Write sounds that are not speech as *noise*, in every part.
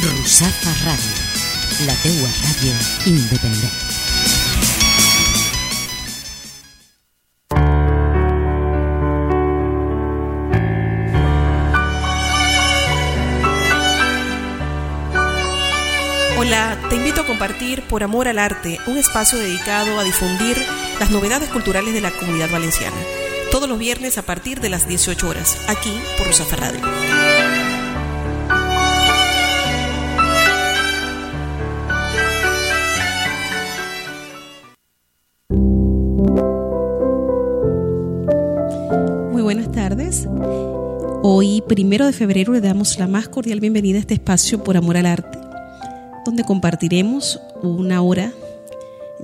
Rusafa Radio, la teua ràdio independent. Hola, te invito a compartir Por Amor al Arte, un espacio dedicado a difundir las novedades culturales de la comunidad valenciana. Todos los viernes a partir de las 18 horas, aquí por Rusafa Radio. Hoy, primero de febrero, le damos la más cordial bienvenida a este espacio por amor al arte, donde compartiremos una hora,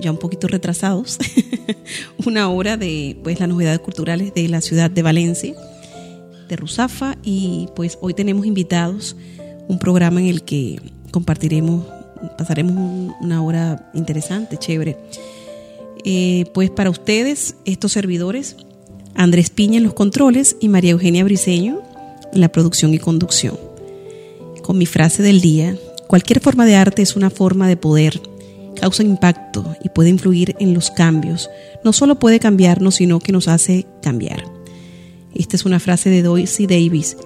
ya un poquito retrasados, *laughs* una hora de pues, las novedades culturales de la ciudad de Valencia, de Rusafa, y pues hoy tenemos invitados un programa en el que compartiremos, pasaremos un- una hora interesante, chévere. Eh, pues para ustedes, estos servidores, Andrés Piña en los controles y María Eugenia Briceño en la producción y conducción. Con mi frase del día, cualquier forma de arte es una forma de poder, causa impacto y puede influir en los cambios. No solo puede cambiarnos, sino que nos hace cambiar. Esta es una frase de Dorsey Davis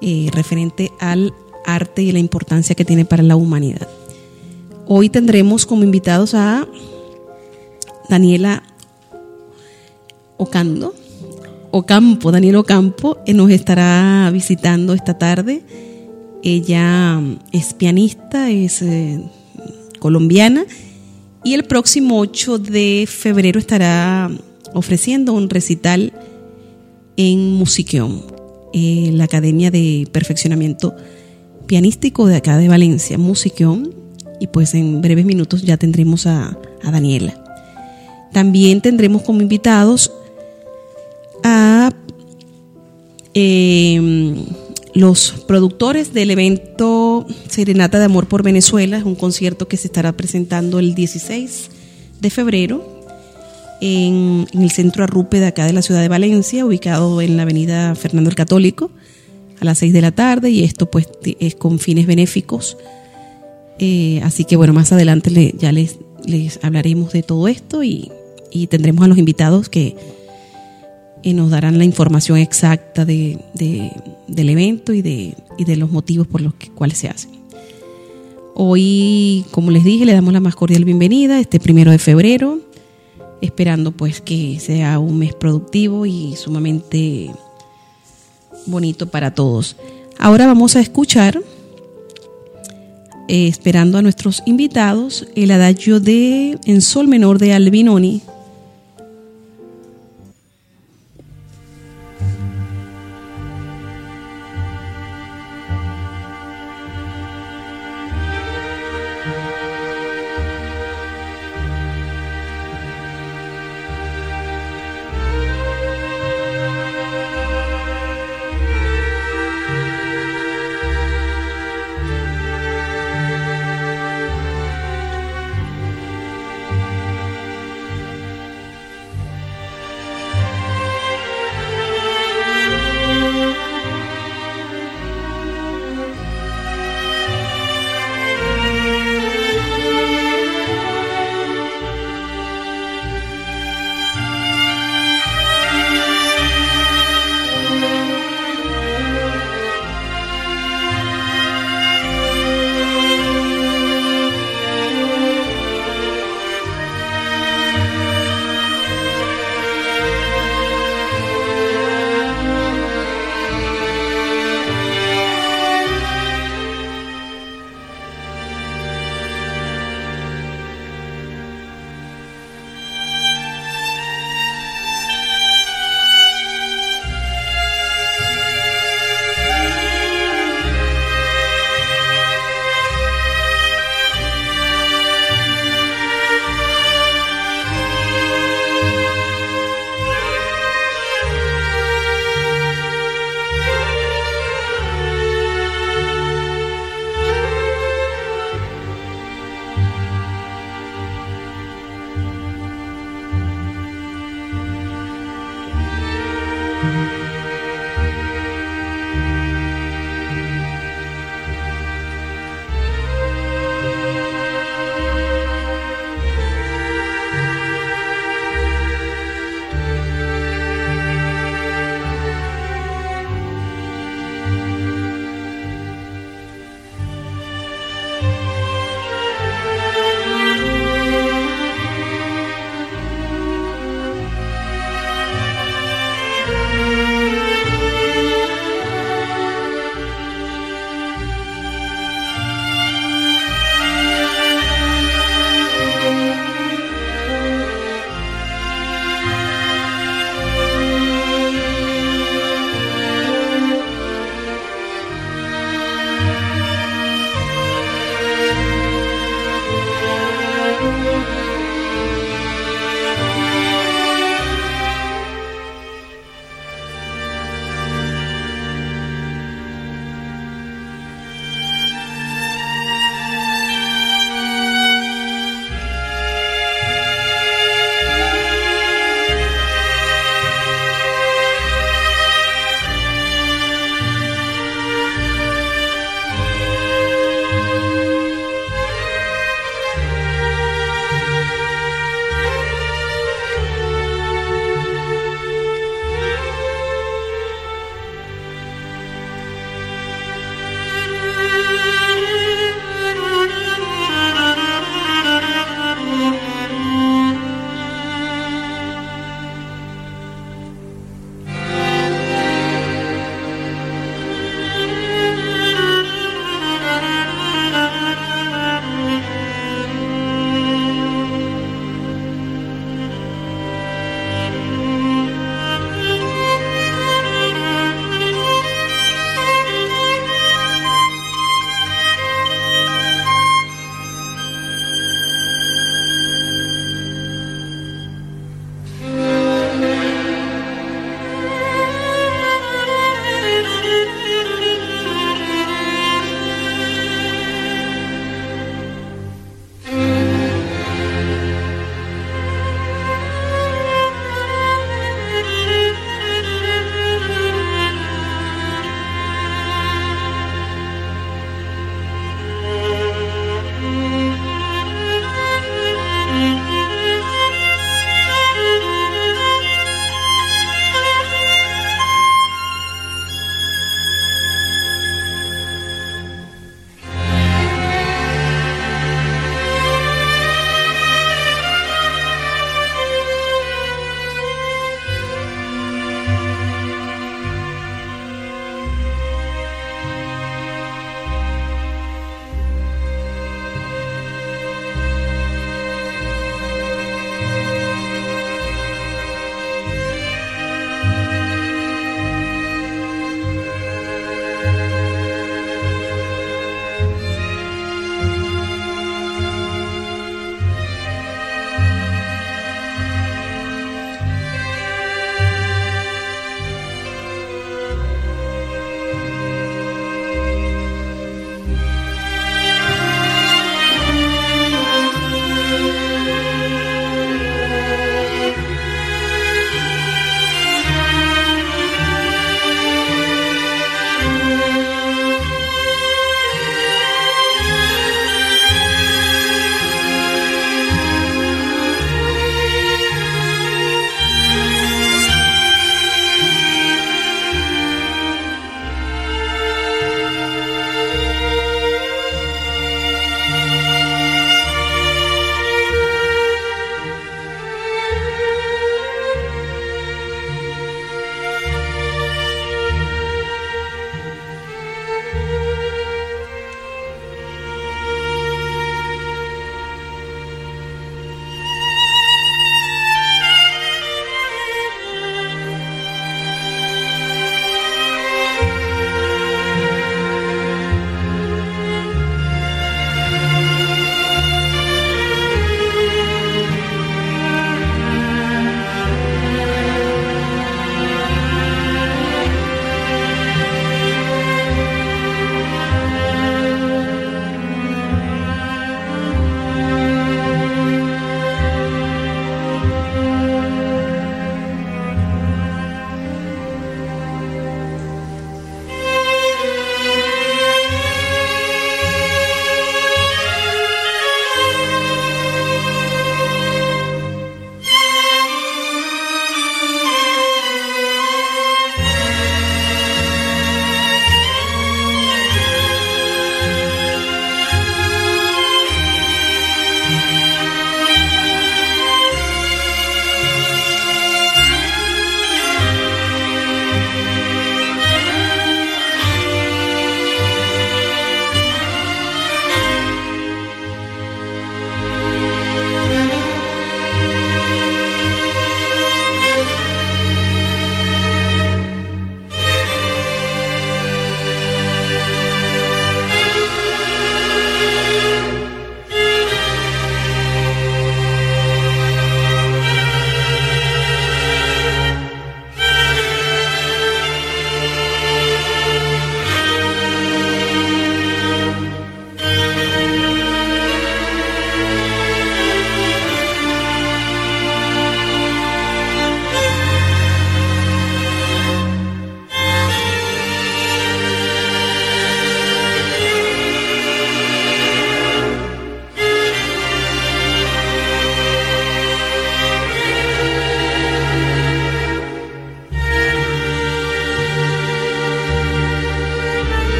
eh, referente al arte y la importancia que tiene para la humanidad. Hoy tendremos como invitados a Daniela Ocando, Ocampo, Daniel Ocampo, eh, nos estará visitando esta tarde. Ella mm, es pianista, es eh, colombiana y el próximo 8 de febrero estará ofreciendo un recital en Musiqueón, eh, la Academia de Perfeccionamiento Pianístico de acá de Valencia, Musiqueón, y pues en breves minutos ya tendremos a, a Daniela. También tendremos como invitados a eh, los productores del evento Serenata de Amor por Venezuela, es un concierto que se estará presentando el 16 de febrero en, el centro Arrupe de acá de la ciudad de Valencia, ubicado en la avenida Fernando el Católico, a las 6 de la tarde, y esto pues es con fines benéficos. Eh, así que bueno, más adelante ya les, les hablaremos de todo esto y, y tendremos a los invitados que eh, nos darán la información exacta de, de- del evento y de, y de los motivos por los que, cuales se hacen. Hoy, como les dije, le damos la más cordial bienvenida este primero de febrero, esperando pues que sea un mes productivo y sumamente bonito para todos. Ahora vamos a escuchar, eh, esperando a nuestros invitados, el adagio de En Sol Menor de Albinoni.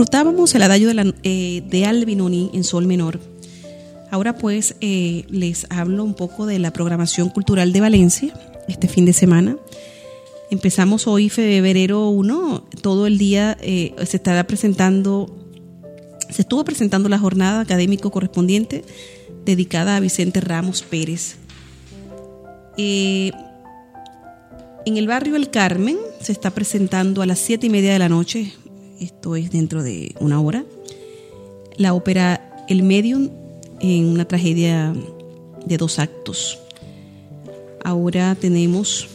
Disfrutábamos el adagio de, la, eh, Albinoni en sol menor. Ahora pues eh, les hablo un poco de la programación cultural de Valencia este fin de semana. Empezamos hoy febrero 1, todo el día eh, se estará presentando, se estuvo presentando la jornada académico correspondiente dedicada a Vicente Ramos Pérez. En el barrio El Carmen se está presentando a las siete y media de la noche, esto es dentro de una hora, la ópera El Medium en una tragedia de dos actos. Ahora tenemos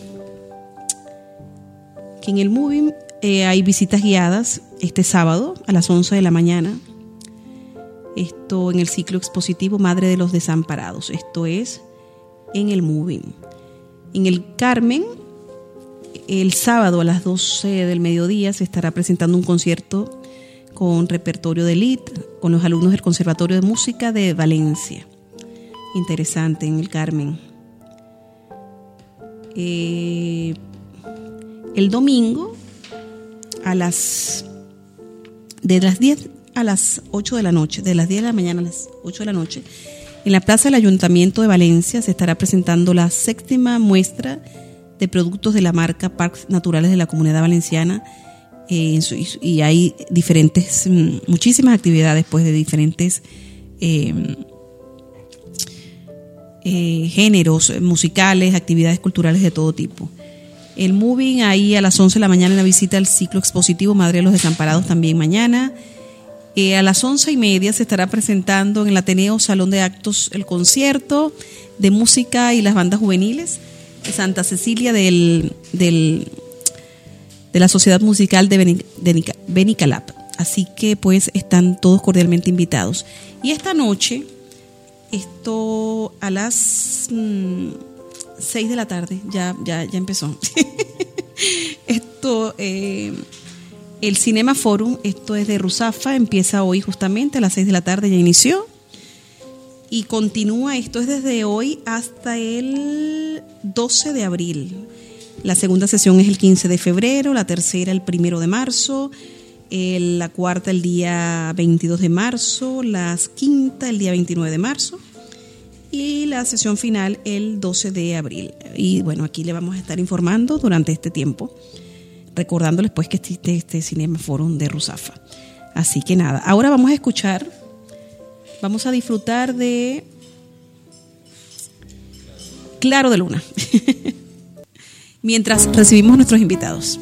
que en el Moving eh, hay visitas guiadas este sábado a las 11 de la mañana. Esto en el ciclo expositivo Madre de los Desamparados. Esto es en el Moving. En el Carmen, el sábado a las 12 del mediodía se estará presentando un concierto con repertorio de elite con los alumnos del Conservatorio de Música de Valencia. Interesante en el Carmen. Eh, el domingo a las de las 10 a las 8 de la noche, de las 10 de la mañana a las 8 de la noche, en la Plaza del Ayuntamiento de Valencia se estará presentando la séptima muestra de productos de la marca Parques Naturales de la Comunidad Valenciana eh, y hay diferentes, mm, muchísimas actividades pues de diferentes em, eh, géneros musicales, actividades culturales de todo tipo. El Moving ahí a las 11 de la mañana en la visita al ciclo expositivo Madre de los Desamparados también mañana. Eh, a las once y media se estará presentando en el Ateneo Salón de Actos el concierto de música y las bandas juveniles Santa Cecilia del, del de la Sociedad Musical de Benicalap. Así que pues están todos cordialmente invitados. Y esta noche, esto a las 6 mm, de la tarde, ya, ya, ya empezó. *laughs* esto... Eh, el Cinema Forum, esto es de Rusafa, empieza hoy justamente a las 6 de la tarde, ya inició. Y continúa, esto es desde hoy hasta el 12 de abril. La segunda sesión es el 15 de febrero, la tercera el 1 de marzo, la cuarta el día 22 de marzo, la quinta el día 29 de marzo y la sesión final el 12 de abril. Y bueno, aquí le vamos a estar informando durante este tiempo recordándoles pues que existe este Cinema Forum de Rusafa. Así que nada, ahora vamos a escuchar, vamos a disfrutar de Claro de Luna, *laughs* mientras recibimos nuestros invitados.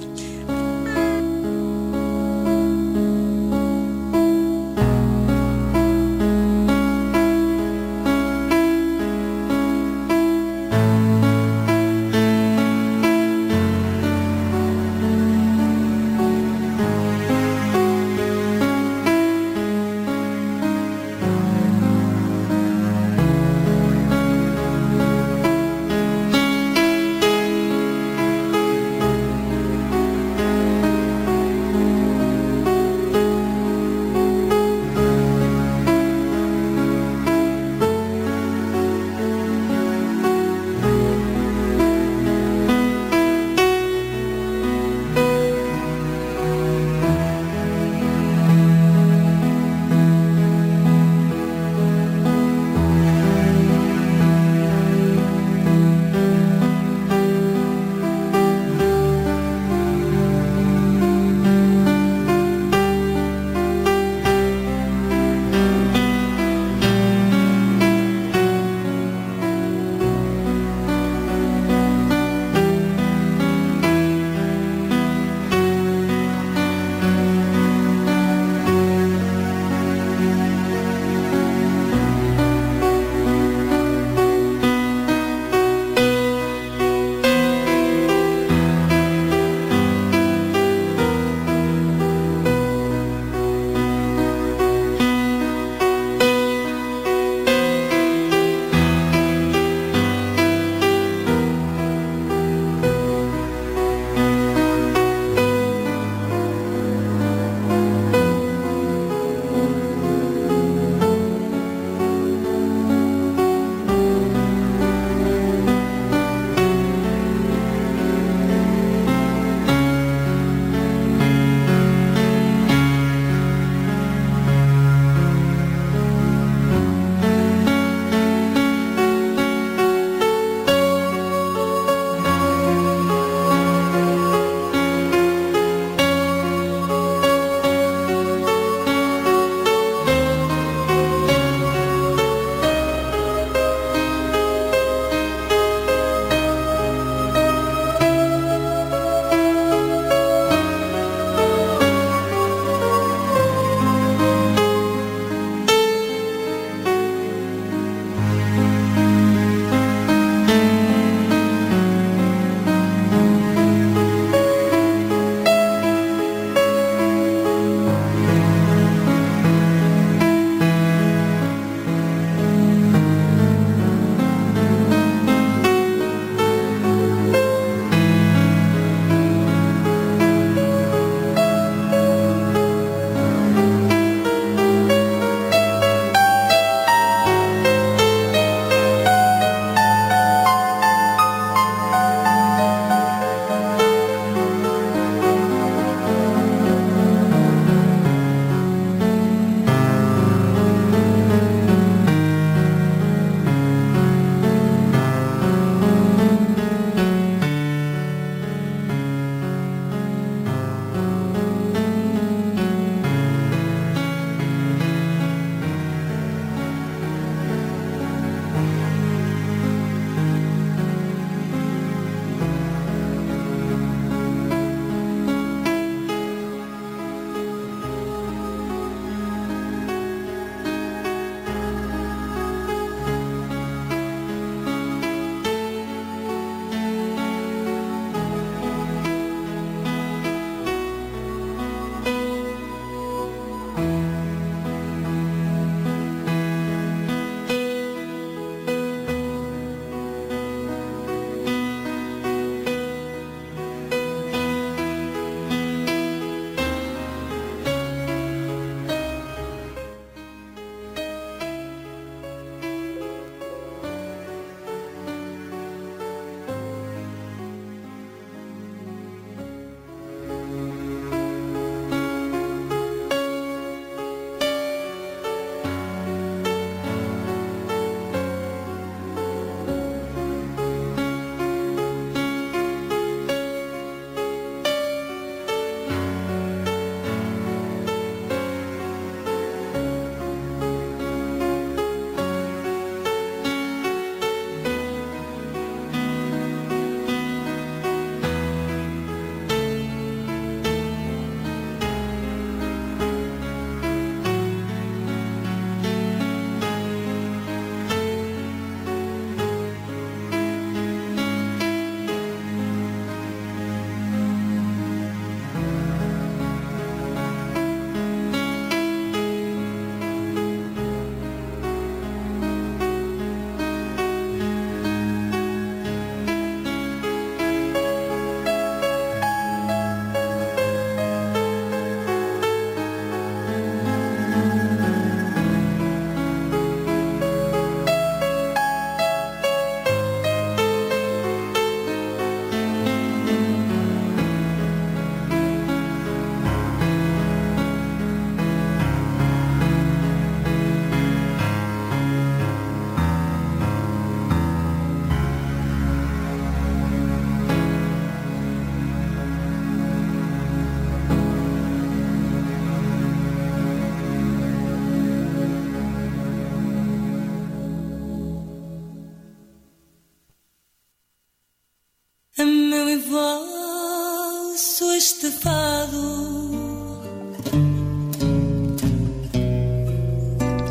Este fado.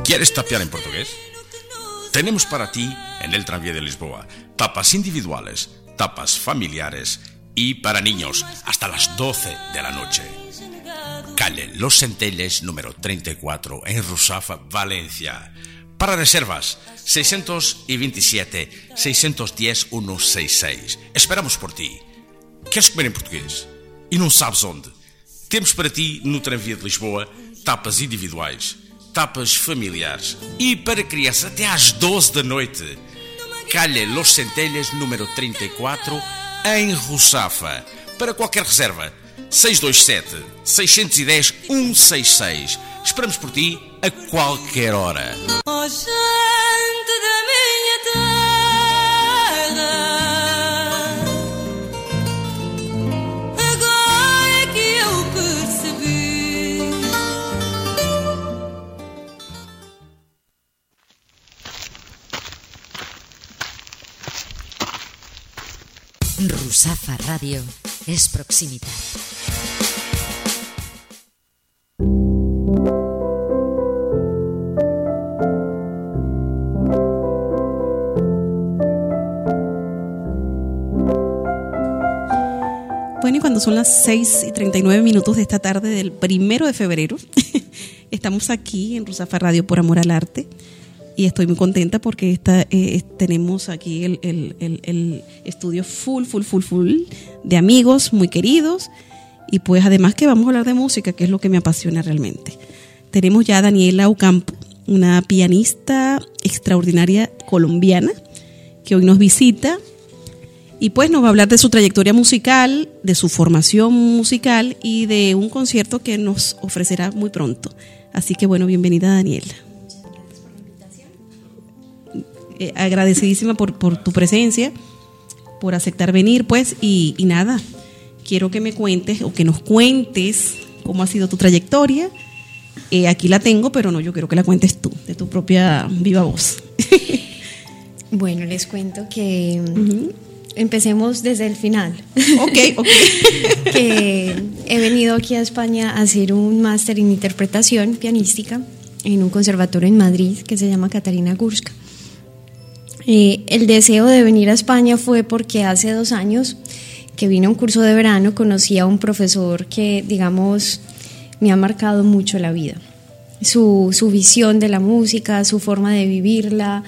¿Quieres tapear en portugués? Tenemos para ti en el tranvía de Lisboa tapas individuales, tapas familiares y para niños hasta las 12 de la noche. Calle Los Centelles número 34 en Rusafa, Valencia. Para reservas 627 610 166. Esperamos por ti. Queres comer em português? E não sabes onde? Temos para ti no Tranvia de Lisboa tapas individuais, tapas familiares e para criança até às 12 da noite. Calha Los Centelhas, número 34, em Russafa. Para qualquer reserva, 627 610 166. Esperamos por ti a qualquer hora. Rusafa Radio es proximidad. Bueno, y cuando son las 6 y 39 minutos de esta tarde del primero de febrero, *laughs* estamos aquí en Rusafa Radio por Amor al Arte y estoy muy contenta porque esta, eh, tenemos aquí el, el- estudio full, full, full, full de amigos muy queridos y pues además que vamos a hablar de música, que es lo que me apasiona realmente. Tenemos ya a Daniela Ocampo, una pianista extraordinaria colombiana que hoy nos visita y pues nos va a hablar de su trayectoria musical, de su formación musical y de un concierto que nos ofrecerá muy pronto. Así que bueno, bienvenida Daniela. Eh, agradecidísima por, por tu presencia, por aceptar venir, pues, y, y nada, quiero que me cuentes o que nos cuentes cómo ha sido tu trayectoria. Eh, aquí la tengo, pero no, yo quiero que la cuentes tú, de tu propia viva voz. *laughs* Bueno, les cuento que empecemos desde el final. ok, ok. *laughs* que he venido aquí a España a hacer un máster en interpretación pianística en un conservatorio en Madrid que se llama Catarina Gurska. Eh, el deseo de venir a España fue porque hace dos años que vine a un curso de verano conocí a un profesor que, digamos, me ha marcado mucho la vida. Su, visión de la música, su forma de vivirla,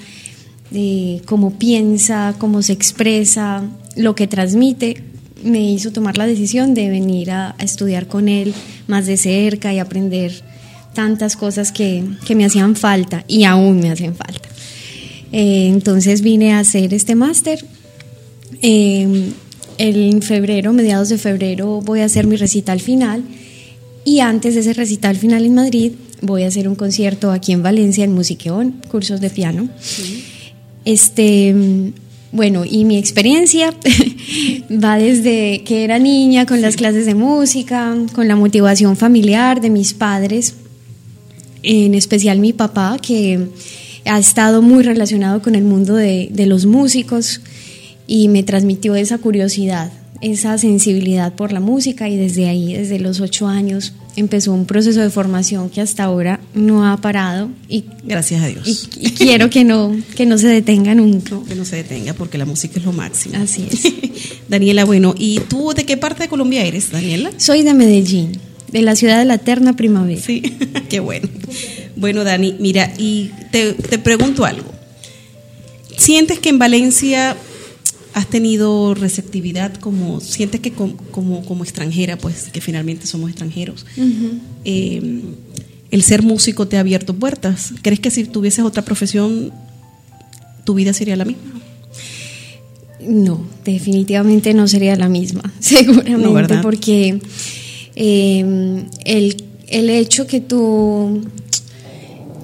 de cómo piensa, cómo se expresa, lo que transmite, me hizo tomar la decisión de venir a, a estudiar con él más de cerca y aprender tantas cosas que, que me hacían falta y aún me hacen falta. Eh, entonces vine a hacer este máster. Eh, en febrero, mediados de febrero, voy a hacer mi recital final y antes de ese recital final en Madrid voy a hacer un concierto aquí en Valencia en Musiqueón, cursos de piano. Este, mm, bueno, y mi experiencia *laughs* va desde que era niña con las clases de música, con la motivación familiar de mis padres, en especial mi papá, que ha estado muy relacionado con el mundo de, de los músicos y me transmitió esa curiosidad, esa sensibilidad por la música y desde ahí, desde los ocho años, empezó un proceso de formación que hasta ahora no ha parado y, Gracias a Dios. y- y quiero que no, que no se detenga nunca. que no se detenga porque la música es lo máximo. Así es. *laughs* Daniela, bueno, ¿y tú de qué parte de Colombia eres, Daniela? Soy de Medellín, de la ciudad de la eterna primavera. Sí, *laughs* qué bueno. Bueno, Dani, mira, y te, te pregunto algo. ¿Sientes que en Valencia has tenido receptividad como, sientes que com- como, como extranjera, pues que finalmente somos extranjeros, eh, el ser músico te ha abierto puertas? ¿Crees que si tuvieses otra profesión, tu vida sería la misma? No, definitivamente no sería la misma, *laughs* seguramente, porque eh, el, el hecho que tú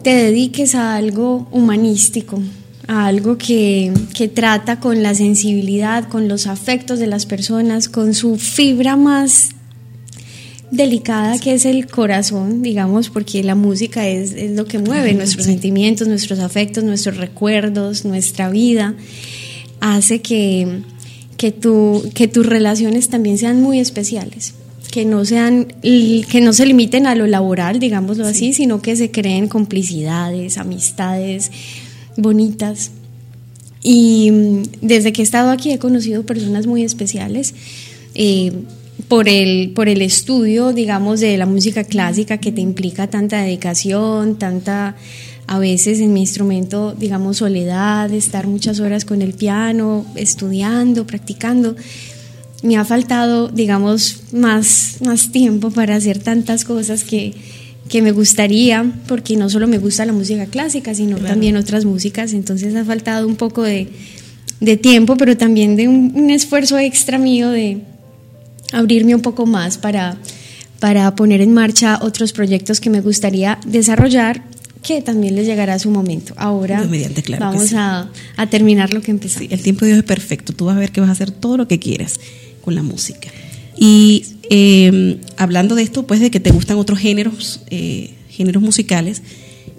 te dediques a algo humanístico, a algo que, que trata con la sensibilidad, con los afectos de las personas, con su fibra más delicada que es el corazón, digamos, porque la música es, es lo que mueve nuestros sentimientos, nuestros afectos, nuestros recuerdos, nuestra vida, hace que, que, tu, que tus relaciones también sean muy especiales. Que no, sean, que no se limiten a lo laboral, digámoslo así, sino que se creen complicidades, amistades bonitas. Y mm, desde que he estado aquí he conocido personas muy especiales. eh, por el, por el estudio, digamos, de la música clásica que te implica tanta dedicación, tanta, a veces en mi instrumento, digamos, soledad, estar muchas horas con el piano, estudiando, practicando. Me ha faltado, digamos, más, más tiempo para hacer tantas cosas que, que me gustaría, porque no solo me gusta la música clásica, sino también otras músicas, entonces ha faltado un poco de, de tiempo, pero también de un, un esfuerzo extra mío de abrirme un poco más para, para poner en marcha otros proyectos que me gustaría desarrollar que también les llegará su momento. Ahora mediante, claro vamos sí. a, a terminar lo que empezamos. Sí, el tiempo de Dios es perfecto. Tú vas a ver que vas a hacer todo lo que quieras con la música. Y eh, hablando de esto, pues de que te gustan otros géneros, eh, géneros musicales,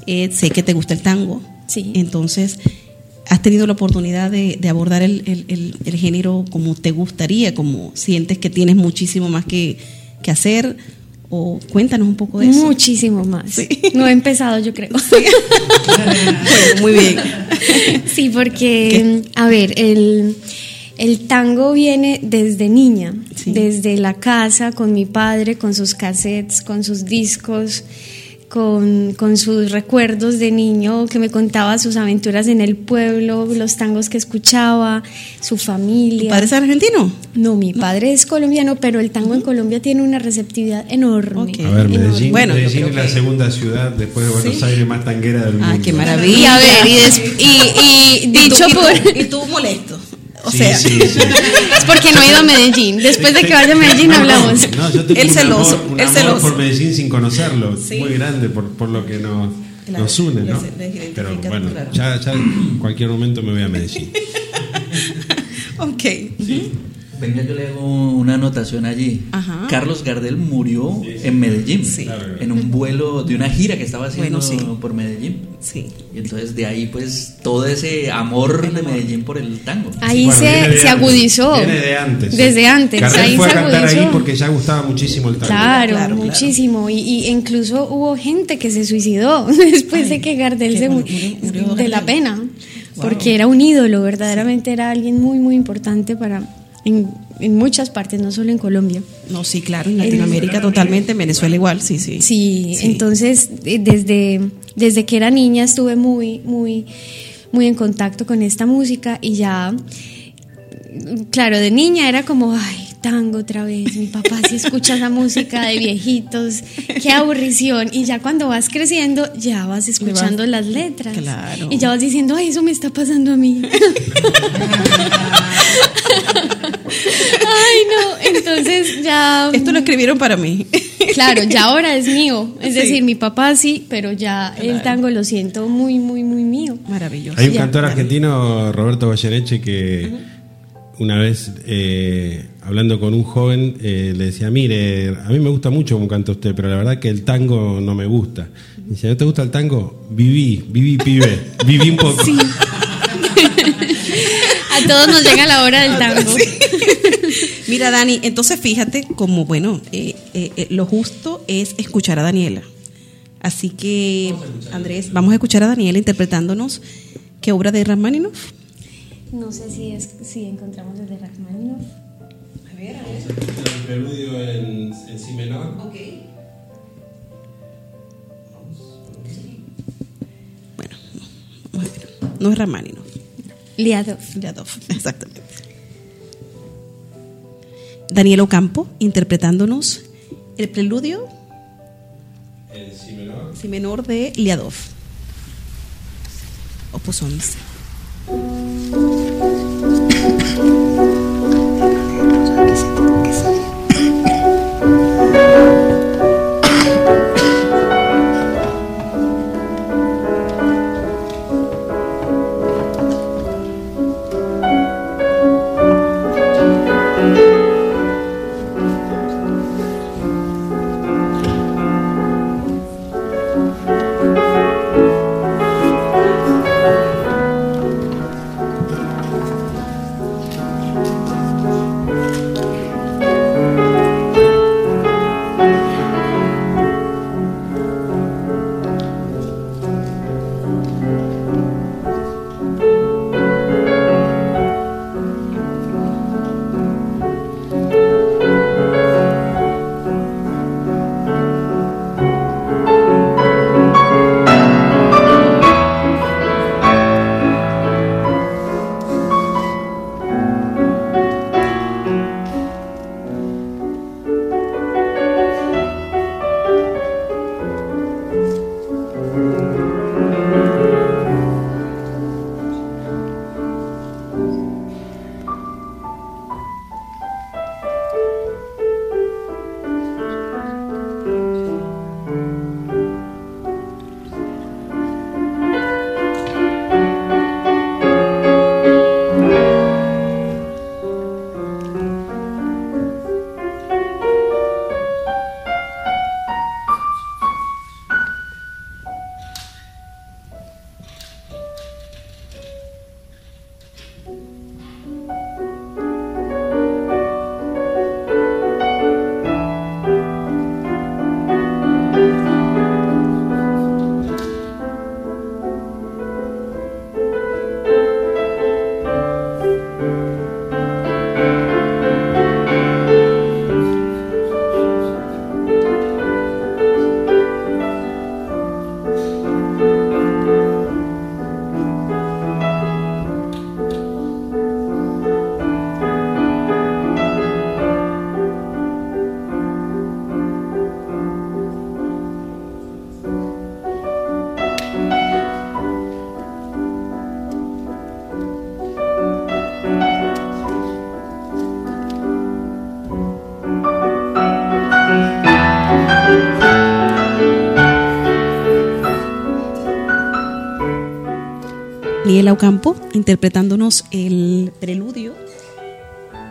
eh, sé que te gusta el tango. Sí. Entonces, ¿has tenido la oportunidad de, de abordar el, el- el- el género como te gustaría, como sientes que tienes muchísimo más que, que hacer? O cuéntanos un poco de eso. Muchísimo más. Sí. No he empezado, yo creo. *laughs* Bueno, muy bien. Sí, porque, a ver, el, el tango viene desde niña, Sí. desde la casa, con mi padre, con sus cassettes, con sus discos, con, con sus recuerdos de niño, que me contaba sus aventuras en el pueblo, los tangos que escuchaba, su ¿Tu familia. padre es argentino? No, mi padre es colombiano, pero el tango en Colombia tiene una receptividad enorme. A ver, Medellín, Bueno, Medellín es la que- segunda ciudad después de Buenos Aires más tanguera del mundo. Ah, qué Y maravilla. a ver, y, des- y- y dicho *laughs* y tú, por... y *laughs* tú- y tú molesto. O Sí, sea, sí, sí. *laughs* Es porque no he ido a Medellín. Después de que vaya a Medellín No, hablamos. No, yo tengo El un celoso, amor, un el amor celoso. por Medellín sin conocerlo, muy grande por, por lo que nos, Claro, nos une, ¿no? Pero bueno, claro. ya, ya en cualquier momento me voy a Medellín. *laughs* ok. Venga, yo le hago una anotación allí. Ajá. Carlos Gardel murió en Medellín, Sí. en un vuelo de una gira que estaba haciendo Bueno, sí. por Medellín. Sí. Y entonces de ahí pues todo ese amor de Medellín por el tango. Ahí Bueno, se, se agudizó. Viene de antes. Desde antes. Gardel ahí fue se a cantar agudizó. ahí porque ya gustaba muchísimo el tango. Claro, Claro, claro. muchísimo. Y, y incluso hubo gente que se suicidó *laughs* después de que Gardel se murió- murió murió de la Gardel. pena. Porque era un ídolo, verdaderamente era alguien muy, muy importante para en, en muchas partes, no solo en Colombia. No, sí, claro, en Latinoamérica totalmente, en Venezuela igual, sí, sí. Sí, Sí. entonces eh, desde, desde que era niña estuve muy, muy, muy en contacto con esta música y ya, claro, de niña era como, ay, tango otra vez, mi papá sí escucha esa música de viejitos, qué aburrición. Y ya cuando vas creciendo, ya vas escuchando las letras. Claro. Y ya vas diciendo, ay, eso me está pasando a mí. *laughs* no, entonces ya... Esto lo escribieron para mí. Claro, ya ahora es mío. Es Sí. decir, mi papá sí, pero ya el tango lo siento muy, muy, muy mío. Maravilloso. Hay un Ya. cantor argentino, Roberto Goyeneche, que una vez eh, hablando con un joven eh, le decía, mire, a mí me gusta mucho como canta usted, pero la verdad que el tango no me gusta. Dice, ¿no te gusta el tango? Viví, viví pibe, viví un poco. *laughs* A todos nos llega la hora del tango. Mira, Dani, entonces fíjate como, bueno, eh, eh, eh, lo justo es escuchar a Daniela. Así que, Andrés, vamos a escuchar a Daniela interpretándonos qué obra de Rachmaninoff. No sé si, es, si encontramos el de Rachmaninoff. El preludio en, en si menor. Bueno, vamos a ver. no es Rachmaninoff, Liadov. Yadov, *laughs* exactamente. Daniel Ocampo interpretándonos el preludio En si menor. si menor de Liadov. Opus 11. Daniela Ocampo interpretándonos el preludio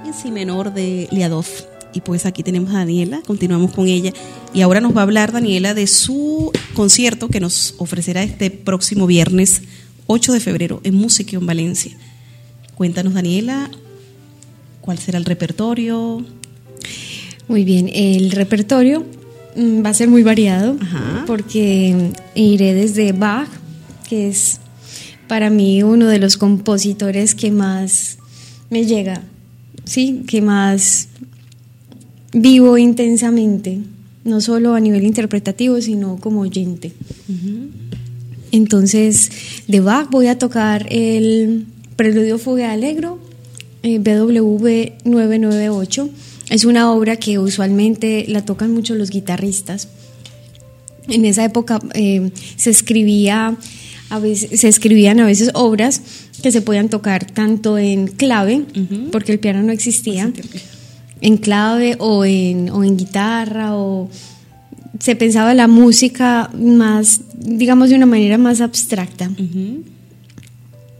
en si menor de Liadov. Y pues aquí tenemos a Daniela, continuamos con ella. Y ahora nos va a hablar Daniela de su concierto que nos ofrecerá este próximo viernes 8 de febrero en Musiquión Valencia. Cuéntanos Daniela, ¿cuál será el repertorio? Muy bien, el repertorio mm, va a ser muy variado Ajá. porque iré desde Bach, que es para mí uno de los compositores que más me llega, sí, que más vivo intensamente, no solo a nivel interpretativo, sino como oyente. Entonces, de Bach voy a tocar el Preludio Fuga Alegro, eh, BW 998. Es una obra que usualmente la tocan mucho los guitarristas. En esa época eh, se escribía a veces, se escribían a veces obras que se podían tocar tanto en clave, porque el piano no existía, en clave o en, o en guitarra o se pensaba la música más, digamos, de una manera más abstracta.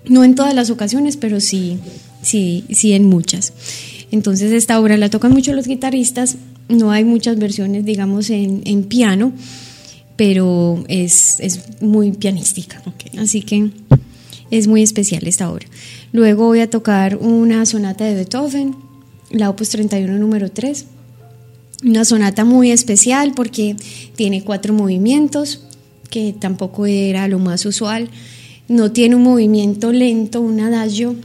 No en todas las ocasiones, pero sí, sí, sí en muchas. Entonces esta obra la tocan mucho los guitarristas, no hay muchas versiones, digamos, en, en piano, pero es, es muy pianística. Ok. Así que es muy especial esta obra. Luego voy a tocar una sonata de Beethoven, la opus 31 número 3. Una sonata muy especial porque tiene cuatro movimientos, que tampoco era lo más usual. No tiene un movimiento lento, un adagio,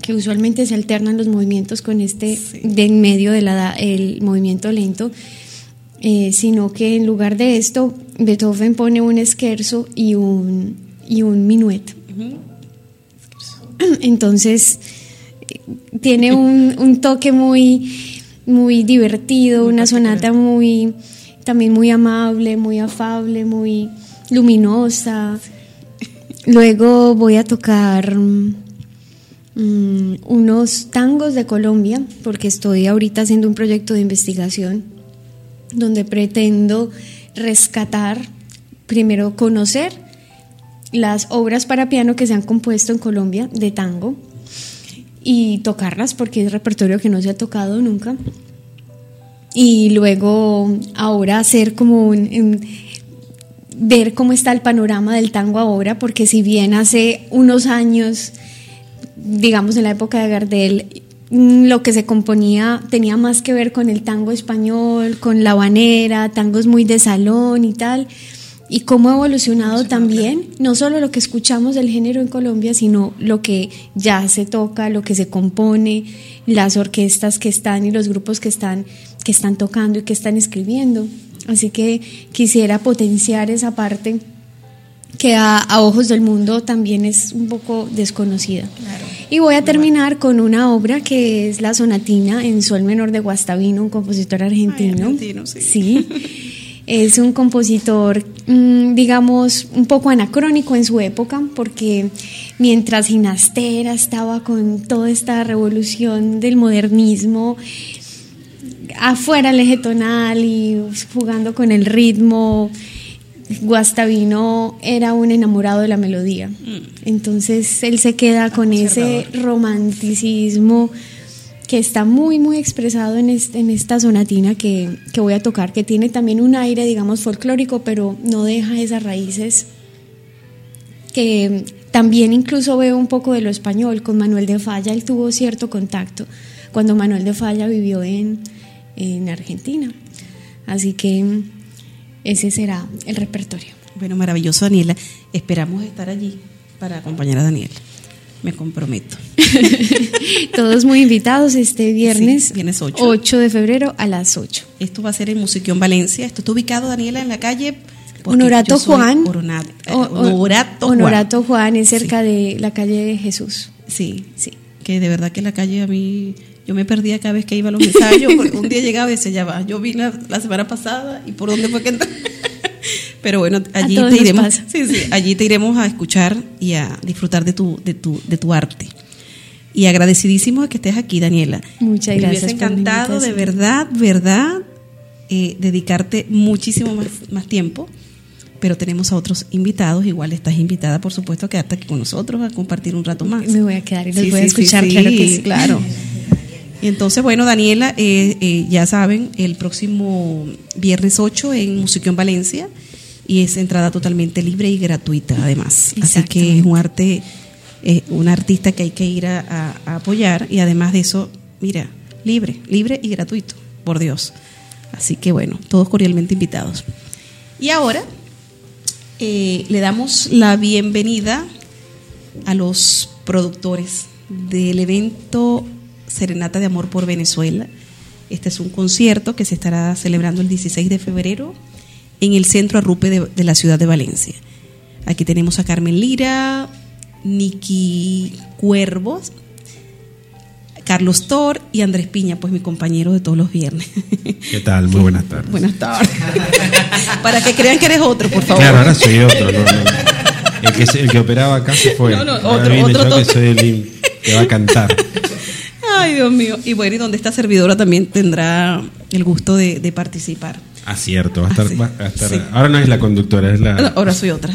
que usualmente se alternan los movimientos con este de en medio del el movimiento lento, eh, sino que en lugar de esto, Beethoven pone un esquerzo y un, y un minuet. Entonces, eh, tiene un, un toque muy, muy divertido, una sonata muy, también muy amable, muy afable, muy luminosa. Luego voy a tocar mm, unos tangos de Colombia, porque estoy ahorita haciendo un proyecto de investigación donde pretendo rescatar, primero conocer las obras para piano que se han compuesto en Colombia de tango y tocarlas porque es repertorio que no se ha tocado nunca. Y luego ahora hacer como un, ver cómo está el panorama del tango ahora, porque si bien hace unos años, digamos en la época de Gardel, lo que se componía tenía más que ver con el tango español, con la habanera, tangos muy de salón y tal, y cómo ha evolucionado también, no solo lo que escuchamos del género en Colombia, sino lo que ya se toca, lo que se compone, las orquestas que están y los grupos que están, que están tocando y que están escribiendo. Así que quisiera potenciar esa parte que a, a ojos del mundo también es un poco desconocida. Y voy a terminar con una obra que es la sonatina en sol menor de Guastavino, un compositor argentino. argentino, sí. Sí. Es un compositor, mm, digamos, un poco anacrónico en su época, porque mientras Ginastera estaba con toda esta revolución del modernismo, afuera el eje tonal y jugando con el ritmo, Guastavino era un enamorado de la melodía. Entonces él se queda con ese romanticismo que está muy, muy expresado en, este- en esta sonatina que, que voy a tocar, que tiene también un aire, digamos, folclórico, pero no deja esas raíces que también incluso veo un poco de lo español. Con Manuel de Falla él tuvo cierto contacto cuando Manuel de Falla vivió en, en Argentina. Así que mm, ese será el repertorio. Bueno, maravilloso, Daniela. Esperamos estar allí para acompañar a Daniela. Me comprometo. *laughs* Todos muy invitados este viernes, Sí, viernes ocho. de febrero a las 8. Esto va a ser en Musiquión Valencia. Esto está ubicado, Daniela, en la calle porque Honorato Juan. Eh, Honorato Juan. Honorato Juan es cerca de la calle de Jesús. Sí, Sí. que de verdad que la calle a mí, yo me perdía cada vez que iba a los ensayos, porque *laughs* un día llegaba y decía, ya va, yo vi la, la semana pasada y por dónde fue que entré. *laughs* Pero bueno, allí te iremos, pasa. sí, sí, allí te iremos a escuchar y a disfrutar de tu, de tu, de tu arte. Y agradecidísimos de que estés aquí, Daniela. Muchas Me gracias la encantado, de verdad, verdad, eh, dedicarte muchísimo más, más tiempo pero tenemos a otros invitados. Igual estás invitada, por supuesto, a quedarte aquí con nosotros a compartir un rato más. Me voy a quedar y los Sí, voy a escuchar, sí, claro que sí. claro. *laughs* Y entonces, bueno, Daniela, eh, eh, ya saben, el próximo viernes 8 en Musiquión Valencia y es entrada totalmente libre y gratuita, además. Así que es un arte, eh, un artista que hay que ir a, a- a apoyar y además de eso, mira, libre, libre y gratuito, por Dios. Así que bueno, todos cordialmente invitados. Y ahora eh, le damos la bienvenida a los productores del evento Serenata de Amor por Venezuela. Este es un concierto que se estará celebrando el 16 de febrero en el Centro Arrupe de, de la ciudad de Valencia. Aquí tenemos a Carmen Lira, Niki Cuervos, Carlos Thor y Andrés Piña, pues mi compañero de todos los viernes. ¿Qué tal? Muy buenas tardes. Buenas tardes. *laughs* Para que crean que eres otro, por favor. Claro, ahora soy otro. no, no. El, que, se- el que operaba acá se fue. No, no, Ahora otro, otro, yo que otro. soy el que va a cantar. Ay, Dios mío. Y bueno, y donde esta servidora también tendrá el gusto de, de participar. Ah, cierto. Va a estar, Ah, va a estar- Sí. Ahora no es la conductora, es la. No, ahora soy otra.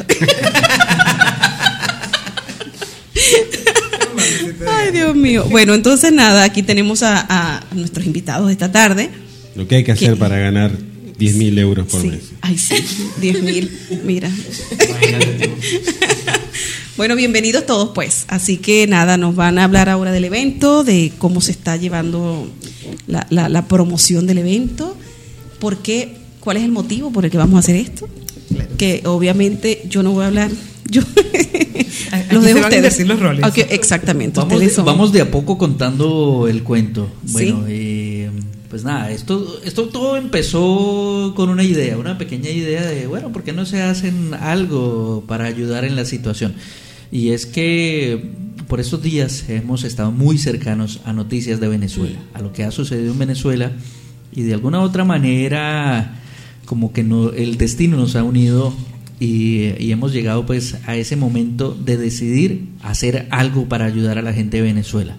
Ay, Dios mío. Bueno, entonces nada, aquí tenemos a, a nuestros invitados de esta tarde. Lo que hay que hacer ¿Qué? para ganar 10 mil euros por Sí. mes. Ay, sí, 10 mil. Mira. Bueno, bienvenidos todos, pues. Así que nada, nos van a hablar ahora del evento, de cómo se está llevando la, la- la promoción del evento, por qué, cuál es el motivo por el que vamos a hacer esto. Que obviamente yo no voy a hablar. Yo *laughs* Aquí los se dejo ustedes. invertir los roles. Exactamente. Vamos ustedes de, son- vamos de a poco contando el cuento. Sí. Bueno, eh, pues nada, esto, esto todo empezó con una idea, una pequeña idea de, bueno, ¿por qué no se hacen algo para ayudar en la situación? Y es que por estos días hemos estado muy cercanos a noticias de Venezuela, a lo que ha sucedido en Venezuela y de alguna otra manera como que no, el destino nos ha unido y, y hemos llegado pues a ese momento de decidir hacer algo para ayudar a la gente de Venezuela.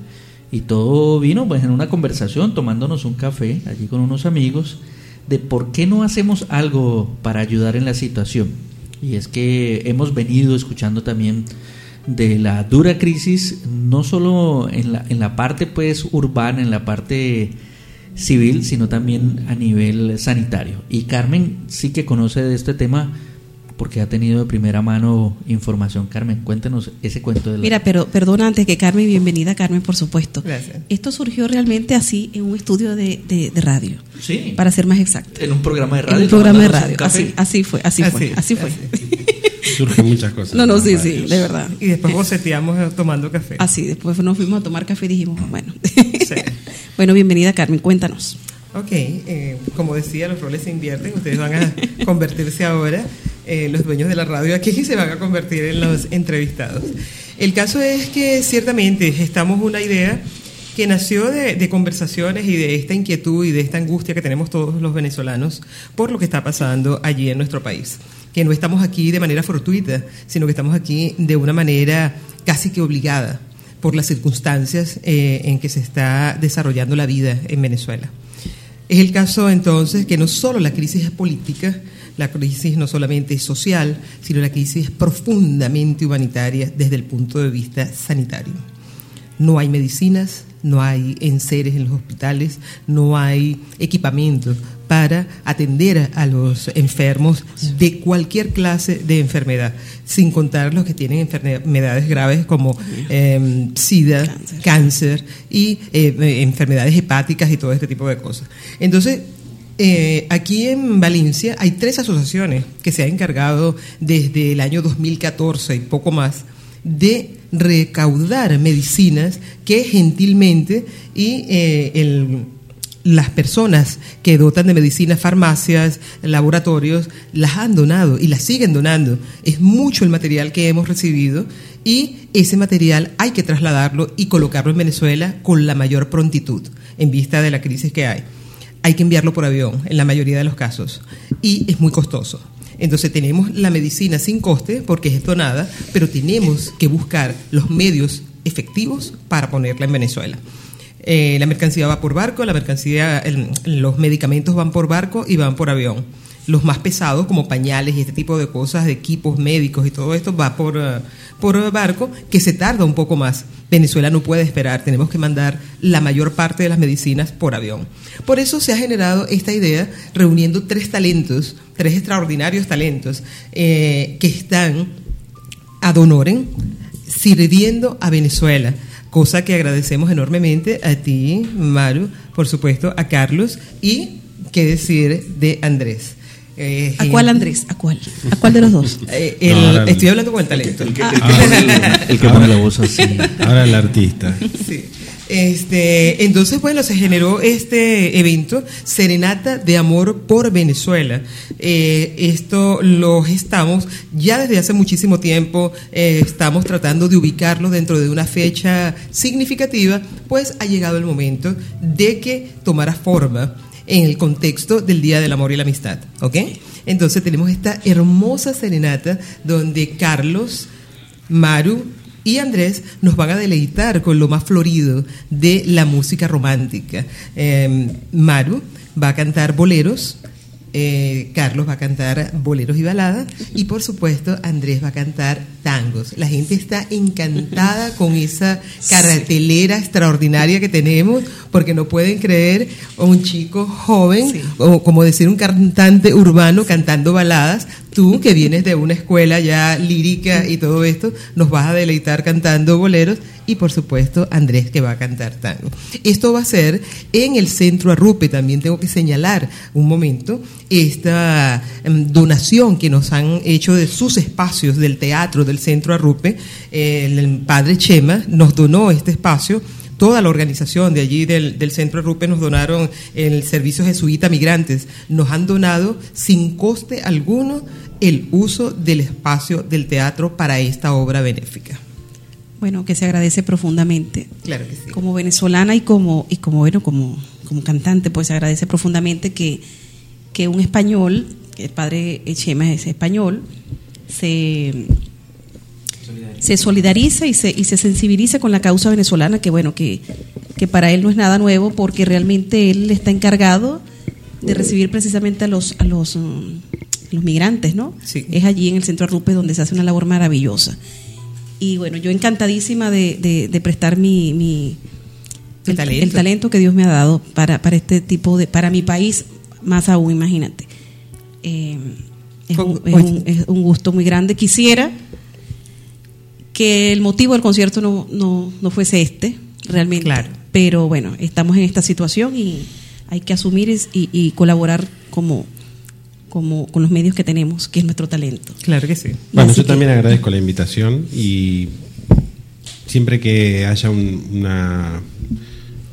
Y todo vino pues en una conversación, tomándonos un café allí con unos amigos, de por qué no hacemos algo para ayudar en la situación. Y es que hemos venido escuchando también de la dura crisis, no solo en la, en la parte pues urbana, en la parte civil, sino también a nivel sanitario. Y Carmen sí que conoce de este tema porque ha tenido de primera mano información. Carmen, cuéntenos ese cuento de la... Mira, pero perdona antes que Carmen, bienvenida Carmen, por supuesto. Gracias. Esto surgió realmente así en un estudio de, de- de radio, Sí, para ser más exacto. en un programa de En radio. un programa de radio, así, así fue, así, fue, así fue. Surgen muchas cosas. No, no, sí, las sí, de verdad. Y después boceteamos tomando café. Así, después nos fuimos a tomar café y dijimos, bueno. Sí. *laughs* bueno, bienvenida Carmen, cuéntanos. Ok, eh, como decía, los roles se invierten. Ustedes van a convertirse ahora, eh, los dueños de la radio aquí se van a convertir en los entrevistados. El caso es que ciertamente estamos una idea que nació de, de conversaciones y de esta inquietud y de esta angustia que tenemos todos los venezolanos por lo que está pasando allí en nuestro país. Que no estamos aquí de manera fortuita, sino que estamos aquí de una manera casi que obligada por las circunstancias eh, en que se está desarrollando la vida en Venezuela. Es el caso entonces que no solo la crisis es política, la crisis no solamente es social, sino la crisis es profundamente humanitaria desde el punto de vista sanitario. No hay medicinas, no hay enseres en los hospitales, no hay equipamiento para atender a los enfermos de cualquier clase de enfermedad, sin contar los que tienen enfermedades graves como eh, SIDA, Cáncer. cáncer, y eh, eh, enfermedades hepáticas y todo este tipo de cosas. Entonces, eh, aquí en Valencia hay tres asociaciones que se han encargado desde el año 2014 y poco más de recaudar medicinas que gentilmente y eh, el- las personas que dotan de medicinas, farmacias, laboratorios, las han donado y las siguen donando. Es mucho el material que hemos recibido y ese material hay que trasladarlo y colocarlo en Venezuela con la mayor prontitud en vista de la crisis que hay. Hay que enviarlo por avión en la mayoría de los casos y es muy costoso. Entonces tenemos la medicina sin coste porque es donada, pero tenemos que buscar los medios efectivos para ponerla en Venezuela. Eh, la mercancía va por barco, la mercancía, los medicamentos van por barco y van por avión. los más pesados como pañales y este tipo de cosas, de equipos médicos y todo esto va por, eh, por barco que se tarda un poco más. Venezuela no puede esperar, tenemos que mandar la mayor parte de las medicinas por avión. Por eso se ha generado esta idea reuniendo tres talentos, tres extraordinarios talentos eh, que están ad sirviendo a Venezuela cosa que agradecemos enormemente a ti, Maru, por supuesto, a Carlos y qué decir de Andrés. Eh, ¿A cuál Andrés? ¿A cuál? ¿A cuál de los dos? *laughs* Eh, el, estoy hablando con el talento. El, que, el que pone la voz así. *laughs* Ahora el artista. Sí. Este, entonces, bueno, se generó este evento, Serenata de Amor por Venezuela. Eh, esto lo estamos ya desde hace muchísimo tiempo, eh, estamos tratando de ubicarlo dentro de una fecha significativa, pues ha llegado el momento de que tomara forma en el contexto del Día del Amor y la Amistad, ¿ok? Entonces tenemos esta hermosa serenata donde Carlos, Maru, y Andrés nos van a deleitar con lo más florido de la música romántica. Em, Maru va a cantar boleros, eh, Carlos va a cantar boleros y baladas y por supuesto Andrés va a cantar tangos. La gente está encantada con esa cartelera extraordinaria que tenemos porque no pueden creer un chico joven o como decir un cantante urbano cantando baladas. Tú que vienes de una escuela ya lírica y todo esto, nos vas a deleitar cantando boleros y por supuesto Andrés que va a cantar tango. Esto va a ser en el Centro Arrupe, también tengo que señalar un momento esta em, donación que nos han hecho de sus espacios del teatro del Centro Arrupe, el padre Chema nos donó este espacio. Toda la organización de allí del, del, Centro Arrupe nos donaron el Servicio Jesuita Migrantes, nos han donado sin coste alguno el uso del espacio del teatro para esta obra benéfica. Bueno, que se agradece profundamente. Claro que sí. Como venezolana y como, y como bueno, como, como cantante, pues se agradece profundamente que, que un español, que el padre Chema es español, se, se solidarice y se, y se sensibilice con la causa venezolana, que bueno, que, que para él no es nada nuevo, porque realmente él está encargado de recibir precisamente a los, a los, mm, los migrantes, ¿no? Sí. Es allí en el Centro Arrupe donde se hace una labor maravillosa. Y bueno, yo encantadísima de, de, prestar mi, mi el, talento. el, talento. que Dios me ha dado para, para este tipo de, para mi país, más aún, imagínate. Eh, es, un, es, un, es, un, gusto muy grande. Quisiera que el motivo del concierto no, no, no fuese este, realmente. Claro. Pero bueno, estamos en esta situación y hay que asumir y, y colaborar como, como con los medios que tenemos, que es nuestro talento. Claro que sí. Bueno, yo que... también agradezco la invitación y siempre que haya un, una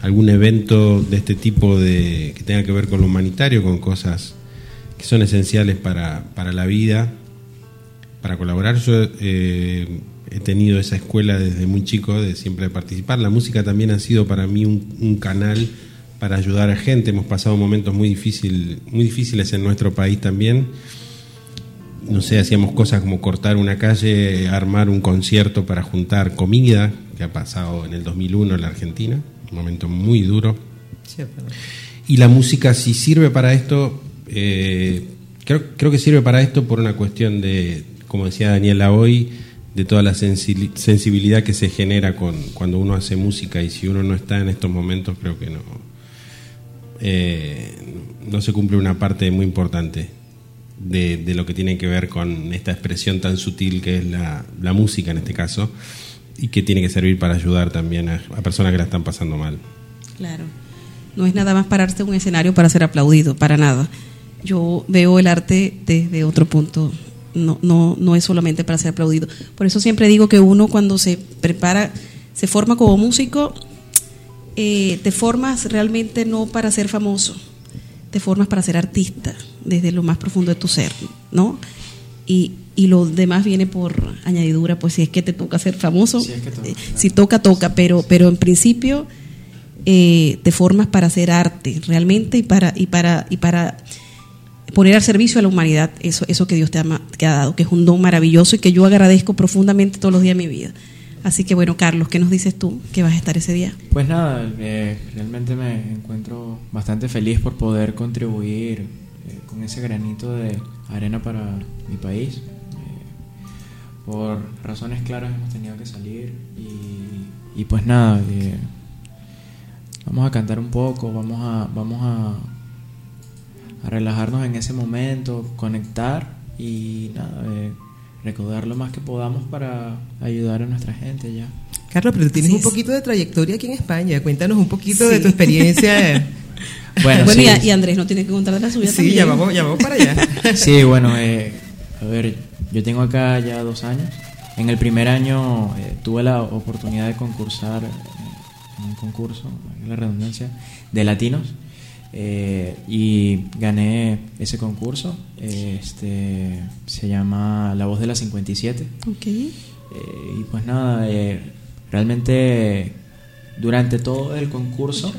algún evento de este tipo de que tenga que ver con lo humanitario, con cosas que son esenciales para, para la vida, para colaborar. Yo eh, he tenido esa escuela desde muy chico de siempre participar. La música también ha sido para mí un, un canal para ayudar a gente. Hemos pasado momentos muy, difícil, muy difíciles en nuestro país también. No sé, hacíamos cosas como cortar una calle, armar un concierto para juntar comida, que ha pasado en el 2001 en la Argentina, un momento muy duro. Sí, pero... Y la música, si sirve para esto, eh, creo, creo que sirve para esto por una cuestión de, como decía Daniela hoy, de toda la sensibilidad que se genera con, cuando uno hace música y si uno no está en estos momentos, creo que no, eh, no se cumple una parte muy importante de, lo que tiene que ver con esta expresión tan sutil que es la, la, música en este caso y que tiene que servir para ayudar también a, a, personas que la están pasando mal. Claro, no es nada más pararse en un escenario para ser aplaudido, para nada. Yo veo el arte desde otro punto, no, no, no es solamente para ser aplaudido. Por eso siempre digo que uno cuando se prepara, se forma como músico, eh, te formas realmente no para ser famoso, te formas para ser artista desde lo más profundo de tu ser, ¿no? Y, y lo demás viene por añadidura, pues si es que te toca ser famoso, si, es que toca, eh, si toca, toca, pero, pero en principio eh, te formas para hacer arte realmente y para, y para, y para poner al servicio a la humanidad eso, eso que Dios te ha, te ha dado, que es un don maravilloso y que yo agradezco profundamente todos los días de mi vida. Así que bueno, Carlos, ¿qué nos dices tú que vas a estar ese día? Pues nada, eh, realmente me encuentro bastante feliz por poder contribuir eh, con ese granito de arena para mi país. Eh, por razones claras hemos tenido que salir y, y pues nada, eh, vamos a cantar un poco, vamos a, vamos a, a relajarnos en ese momento, conectar y nada, recaudar lo más que podamos para ayudar a nuestra gente ya. Carlos, pero tú tienes Así un poquito de trayectoria aquí en España. Cuéntanos un poquito Sí. de tu experiencia. *laughs* Bueno, Bueno, sí, y, Andrés no tiene que contar de la suya sí, también. ya vamos, ya vamos para allá. *laughs* sí, bueno, eh, a ver, yo tengo acá ya dos años. En el primer año eh, tuve la oportunidad de concursar en un concurso, la redundancia, de latinos. Eh, y gané ese concurso. eh, este se llama La Voz de la 57. Ok. Eh, y pues nada, eh, realmente durante todo el concurso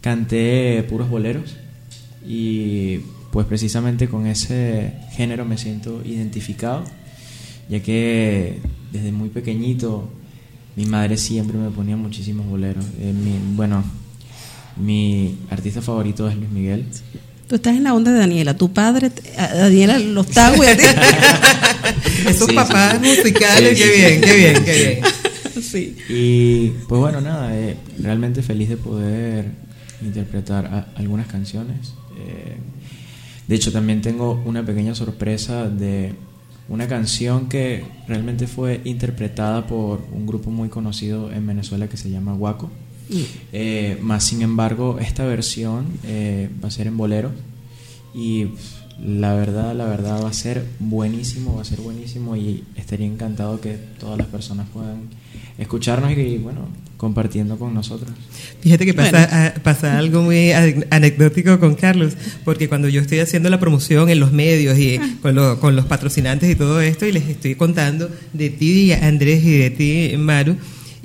canté puros boleros y pues precisamente con ese género me siento identificado, ya que desde muy pequeñito mi madre siempre me ponía muchísimos boleros. Mi- bueno, mi artista favorito es Luis Miguel. Tú estás en la onda de Daniela. Tu padre, a Daniela los *laughs* tagos. Esos Sí, papás sí. musicales, Sí, qué sí, bien, sí. qué bien, qué bien. *laughs* sí. Y pues bueno, nada, eh, realmente feliz de poder interpretar a- algunas canciones. Eh, de hecho, también tengo una pequeña sorpresa de una canción que realmente fue interpretada por un grupo muy conocido en Venezuela que se llama Guaco. Eh, más sin embargo, esta versión eh, va a ser en bolero. Y la verdad, la verdad va a ser buenísimo, va a ser buenísimo. Y estaría encantado que todas las personas puedan escucharnos y bueno, compartiendo con nosotros. Fíjate que pasa, ah, pasa algo muy ane- anecdótico con Carlos, porque cuando yo estoy haciendo la promoción en los medios y con, lo- con los patrocinantes y todo esto, y les estoy contando de ti, Andrés, y de ti, Maru,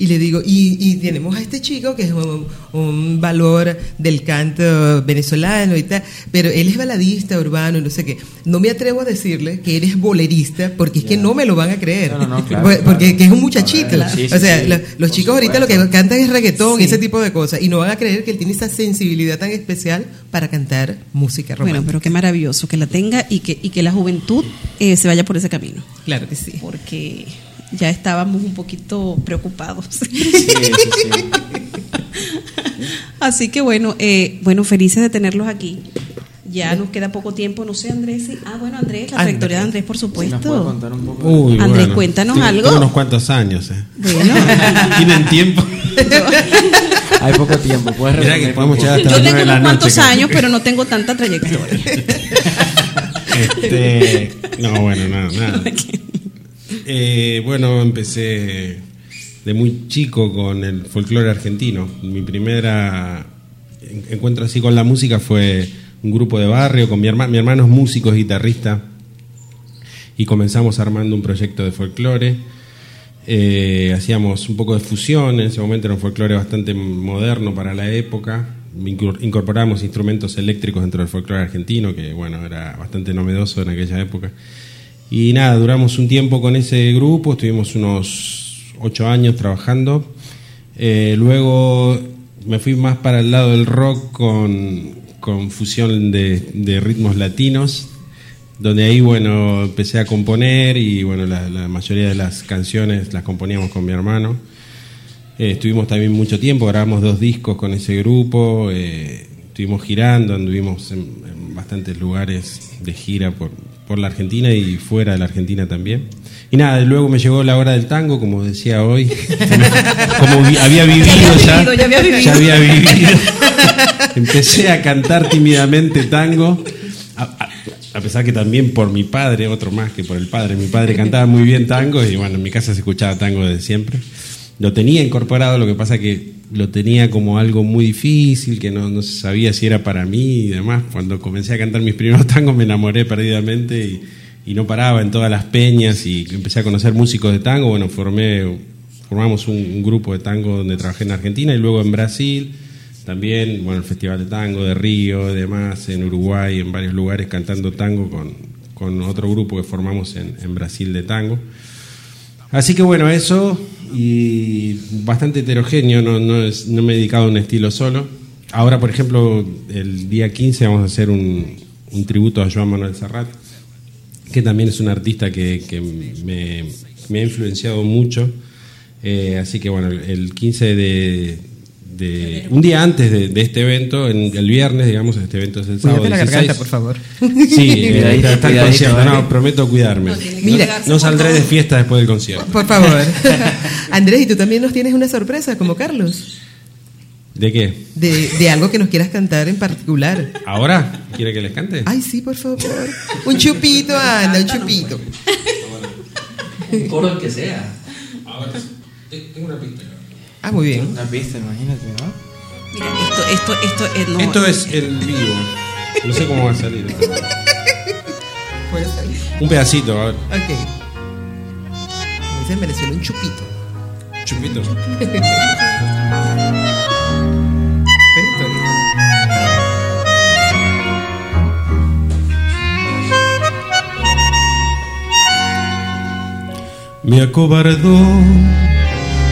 y le digo, y, y tenemos a este chico que es un, un valor del canto venezolano y tal, pero él es baladista urbano no sé qué. No me atrevo a decirle que eres bolerista porque es que no me lo van a creer. No, no, no, *laughs* claro, Porque- Porque claro. que es un muchachito. Claro, sí, sí, o sea, sí, los chicos ahorita lo que cantan es reggaetón y ese tipo de cosas. Y no van a creer que él tiene esa sensibilidad tan especial para cantar música Bueno, romántica. pero qué maravilloso que la tenga y que, y que la juventud eh, se vaya por ese camino. Claro que sí. Porque ya estábamos un poquito preocupados. Sí, sí, sí. *laughs* Así que bueno, eh, bueno, felices de tenerlos aquí. Ya nos queda poco tiempo, no sé, Andrés. Ah, bueno, Andrés, la Andrés. trayectoria de Andrés, por Si nos puede supuesto. contar un poco. Uy, Andrés, bueno. cuéntanos algo. unos cuantos años, ¿eh? Bueno, *laughs* ¿Tienen tiempo? *laughs* Hay poco tiempo, puedes Mirá que podemos llegar hasta yo tengo unos cuantos noche, años, pero no tengo tanta trayectoria. Este, no, bueno, nada, nada. *laughs* Eh, bueno, empecé de muy chico con el folclore argentino. Mi primera en- encuentro así con la música fue un grupo de barrio con mi hermano. Mi hermano es músico, es guitarrista. Y comenzamos armando un proyecto de folclore. Eh, hacíamos un poco de fusión, en ese momento era un folclore bastante moderno para la época. Incor- Incorporamos instrumentos eléctricos dentro del folclore argentino, que bueno, era bastante novedoso en aquella época. Y nada, duramos un tiempo con ese grupo, estuvimos unos ocho años trabajando. Eh, luego me fui más para el lado del rock con, con fusión de ritmos latinos, donde ahí, bueno, empecé a componer y, bueno, la, la mayoría de las canciones las componíamos con mi hermano. Eh, estuvimos también mucho tiempo, grabamos dos discos con ese grupo, eh, estuvimos girando, anduvimos en, en bastantes lugares de gira por, por la Argentina y fuera de la Argentina también. Y nada, luego me llegó la hora del tango, como decía hoy, *laughs* como vi- había vivido Ya ya, había vivido, ya había vivido. *laughs* Empecé a cantar tímidamente tango, a, pesar que también por mi padre, otro más que por el padre, mi padre cantaba muy bien tango y bueno, en mi casa se escuchaba tango desde siempre. Lo tenía incorporado, lo que pasa que lo tenía como algo muy difícil, que no, no sabía si era para mí y demás. Cuando comencé a cantar mis primeros *laughs* tangos me enamoré perdidamente y, y no paraba en todas las peñas y empecé a conocer músicos de tango. Bueno, formé, formamos un, un grupo de tango donde trabajé en Argentina y luego en Brasil. También, bueno, el Festival de Tango de Río, demás, en Uruguay, en varios lugares cantando tango con, con otro grupo que formamos en, en Brasil de tango. Así que bueno, eso y bastante heterogéneo, no, no, no me he dedicado a un estilo solo. Ahora, por ejemplo, el día 15 vamos a hacer un, un tributo a Joan Manuel Serrat, que también es un artista que, que me, me ha influenciado mucho. Eh, así que bueno, el 15 de, de- un día antes de, de este evento, en, el viernes, digamos, este evento es el sábado. Cuídate la 16. garganta, por favor. Sí, *laughs* eh, está el concierto. No, prometo cuidarme. Mira. no, no saldré de fiesta después del concierto. Por favor. *laughs* Andrés, ¿y tú también nos tienes una sorpresa, como Carlos? ¿De qué? De, de algo que nos quieras cantar en particular. ¿Ahora? ¿Quiere que les cante? Ay, sí, por favor. Un chupito, anda, un chupito. Un coro el que sea. tengo una pista. Ah, muy bien. Una pista, imagínate, ¿no? Mira, esto, esto, esto, eh, no, Esto es el vivo. No sé cómo va a salir. Puede ser. Un pedacito, a ver. Ok. En Venezuela, un chupito. Chupito. Perfecto. *laughs* Me acobardó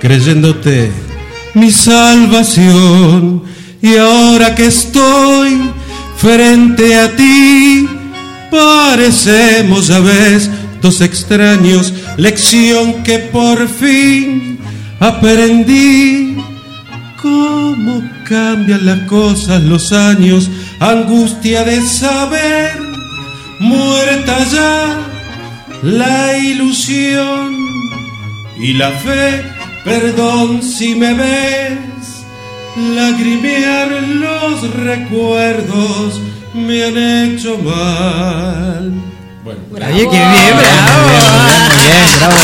creyéndote mi salvación. Y ahora que estoy frente a ti, parecemos a veces dos extraños, lección que por fin aprendí. Cómo cambian las cosas, los años, angustia de saber, muerta ya la ilusión y la fe, perdón si me ves, lagrimear los recuerdos me han hecho mal. Bueno, Oye, qué bien, bravo. Muy bien, bravo.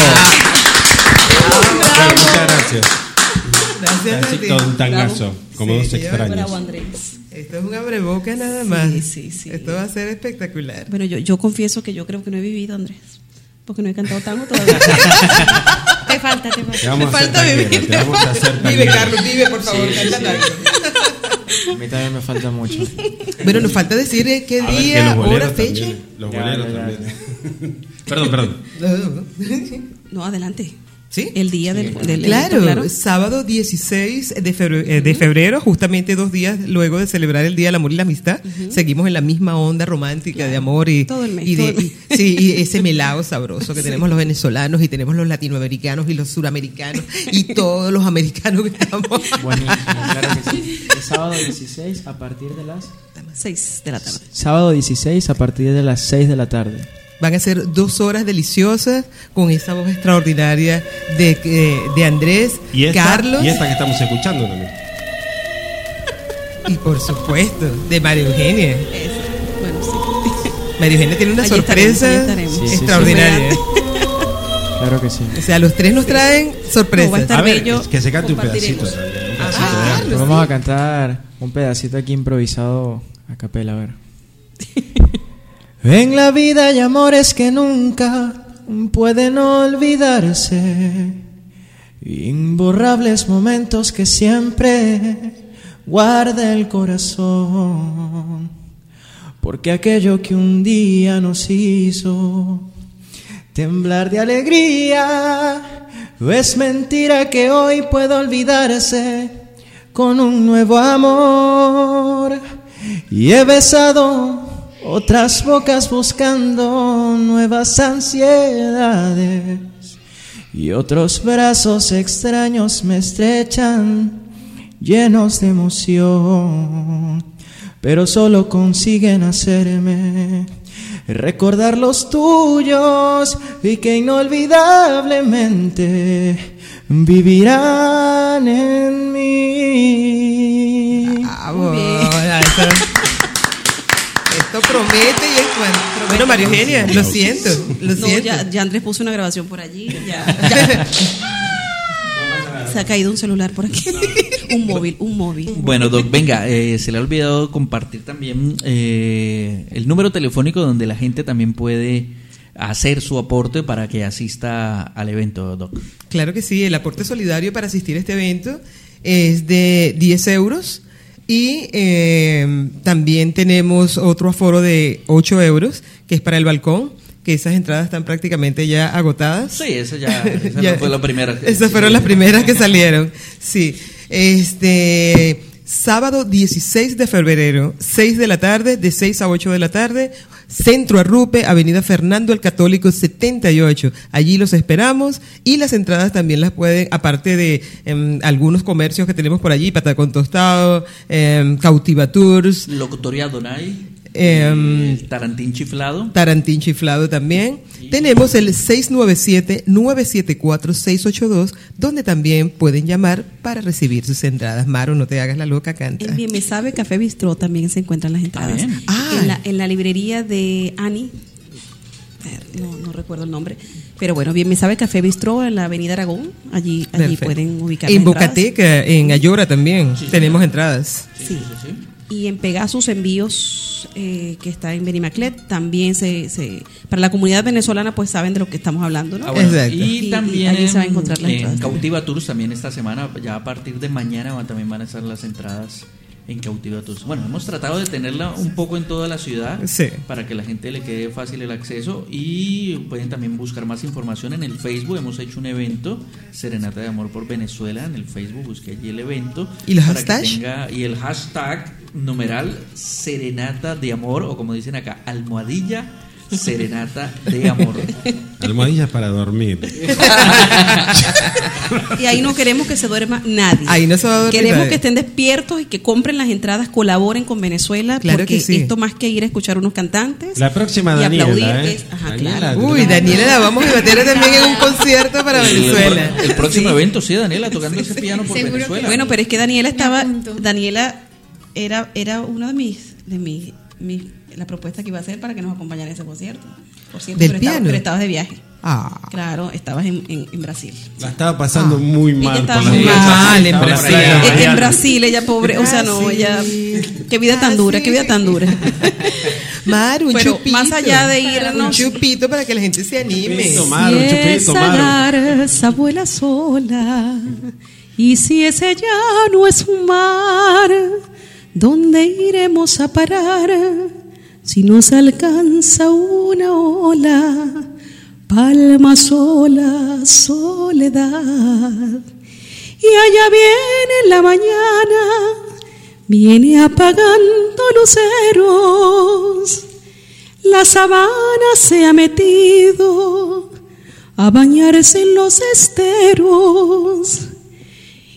Bueno, muchas gracias. Gracias a ti. Necesito un tangazo, como Sí, dos extraños. Bravo, Andrés. Esto es un abreboca nada más. Sí, sí, sí. Esto va a ser espectacular. Bueno, yo, yo confieso que yo creo que no he vivido, Andrés. Porque no he cantado tango todavía. *laughs* te falta, te Te falta. vamos Me a falta vivir. te vamos a hacer *laughs* Vive. Carlos, vive, por favor, Sí, sí. A mí también me falta mucho. Bueno, nos falta decir eh, qué A ver, día, los hora, fecha. Los Ya, boleros ya, ya. también. *laughs* perdón, perdón. No, *laughs* adelante. ¿Sí? El día del, del Claro, evento, sábado 16 de febrero, eh, de febrero, justamente dos días luego de celebrar el Día del Amor y la Amistad, seguimos en la misma onda romántica de amor y, Todo el mes, y de- todo el mes. y- sí, y ese melao sabroso que tenemos los venezolanos y tenemos los latinoamericanos y los suramericanos y *laughs* todos los americanos que estamos. Buenísimo, claro que sí. El sábado 16 a partir de las... 6 de la tarde. Sábado 16 a partir de las 6 de la tarde. Van a ser dos horas deliciosas con esa voz extraordinaria de, eh, de Andrés, Y esta, Carlos y esta que estamos escuchando también. y por supuesto de María Eugenia. Eso. Bueno, sí. María Eugenia tiene una Allí sorpresa allí estaremos. Sí, sí, sí. extraordinaria. Claro que sí. O sea, los tres nos traen No, va a sorpresas. estar A ver, bello, que se cante un pedacito. compartiremos. también, un pedacito Ah, Vamos a cantar un pedacito aquí improvisado a capela, a ver. *laughs* En la vida hay amores que nunca pueden olvidarse, imborrables momentos que siempre guarda el corazón, porque aquello que un día nos hizo temblar de alegría, es mentira que hoy pueda olvidarse con un nuevo amor. Y he besado otras bocas buscando nuevas ansiedades. Y otros brazos extraños me estrechan llenos de emoción. Pero solo consiguen hacerme recordar los tuyos y que inolvidablemente vivirán en mí. Ah, Esto, esto promete y es bueno. Bueno, María Eugenia, lo siento, lo No, siento. ya, ya Andrés puso una grabación por allí. Ya, ya. *laughs* Se ha caído un celular por aquí. Un móvil, un móvil. Bueno, Doc, venga, eh, se le ha olvidado compartir también eh, el número telefónico donde la gente también puede hacer su aporte para que asista al evento, Doc. Claro que sí, el aporte solidario para asistir a este evento es de 10 euros y eh, también tenemos otro aforo de 8 euros que es para el balcón, que esas entradas están prácticamente ya agotadas. Sí, esa ya, *laughs* esa Ya- no fue la primera. que- Esas fueron las primeras que *laughs* salieron. Sí. Este sábado 16 de febrero, 6 de la tarde, de 6 a 8 de la tarde, Centro Arrupe, Avenida Fernando el Católico 78. Allí los esperamos y las entradas también las pueden, aparte de em, algunos comercios que tenemos por allí, Patacón Tostado, em, Cautiva Tours, Donay, Em, el Tarantín Chiflado. Tarantín Chiflado también. Tenemos el 697-974-682, donde también pueden llamar para recibir sus entradas. Maro, no te hagas la loca, canta. En Bien Me Sabe Café Bistró también se encuentran las entradas. Ah. En, la, en la librería de Ani, ver, no, no recuerdo el nombre, pero bueno, Bien Me Sabe Café Bistró en la Avenida Aragón, allí, allí Perfecto. pueden ubicar En. Bocateca, en Ayora también, tenemos entradas. Sí. Y en Pegasus Envíos, eh, que está en Benimaclet, también se, se... Para la comunidad venezolana, pues saben de lo que estamos hablando, ¿no? Ah, bueno, Exacto. Y, Y- y también se va a encontrar las en entradas. Cautiva Tours también esta semana, ya a partir de mañana van- también van a estar las entradas en Cautiva Tours. Bueno, hemos tratado de tenerla un poco en toda la ciudad Sí. para que la gente le quede fácil el acceso y pueden también buscar más información en el Facebook. Hemos hecho un evento, Serenata de Amor por Venezuela, en el Facebook, busque allí el evento. ¿Y que hashtags? tenga- y el hashtag numeral Serenata de Amor, o como dicen acá, almohadilla Serenata de Amor. Almohadillas para dormir. *laughs* Y ahí no queremos que se duerma nadie. Ahí no se va a dormir Queremos nadie. que estén despiertos y que compren las entradas, colaboren con Venezuela, Claro porque que sí. esto más que ir a escuchar unos cantantes. La próxima y Daniela, aplaudir ¿eh? es- ajá, Daniela, claro. Uy, Daniela la vamos a meter también en un concierto para El- Venezuela. El, próximo evento, sí, Daniela, tocando ese piano por Seguro que Venezuela. Bueno, pero es que Daniela estaba. Daniela era, era uno de mis, de mis, mis- la propuesta que iba a hacer para que nos acompañara en ese concierto. Por cierto, ¿Del pero, estaba- piano? pero estabas de viaje. Ah, Claro, estabas en, en, en Brasil. La estaba pasando muy Ella mal. estaba muy mal en Brasil. En. Brasil, ella pobre, o sea, no, ella, qué vida tan dura, *laughs* qué vida tan dura. Maru, un Pero chupito. más allá de Un chupito para que la gente se anime. Chupito, Maru, si chupito, esa vuela sola y si ese llano es un mar, ¿dónde iremos a parar si nos alcanza una ola? Palma sola, soledad. Y allá viene la mañana, viene apagando luceros. La sabana se ha metido a bañarse en los esteros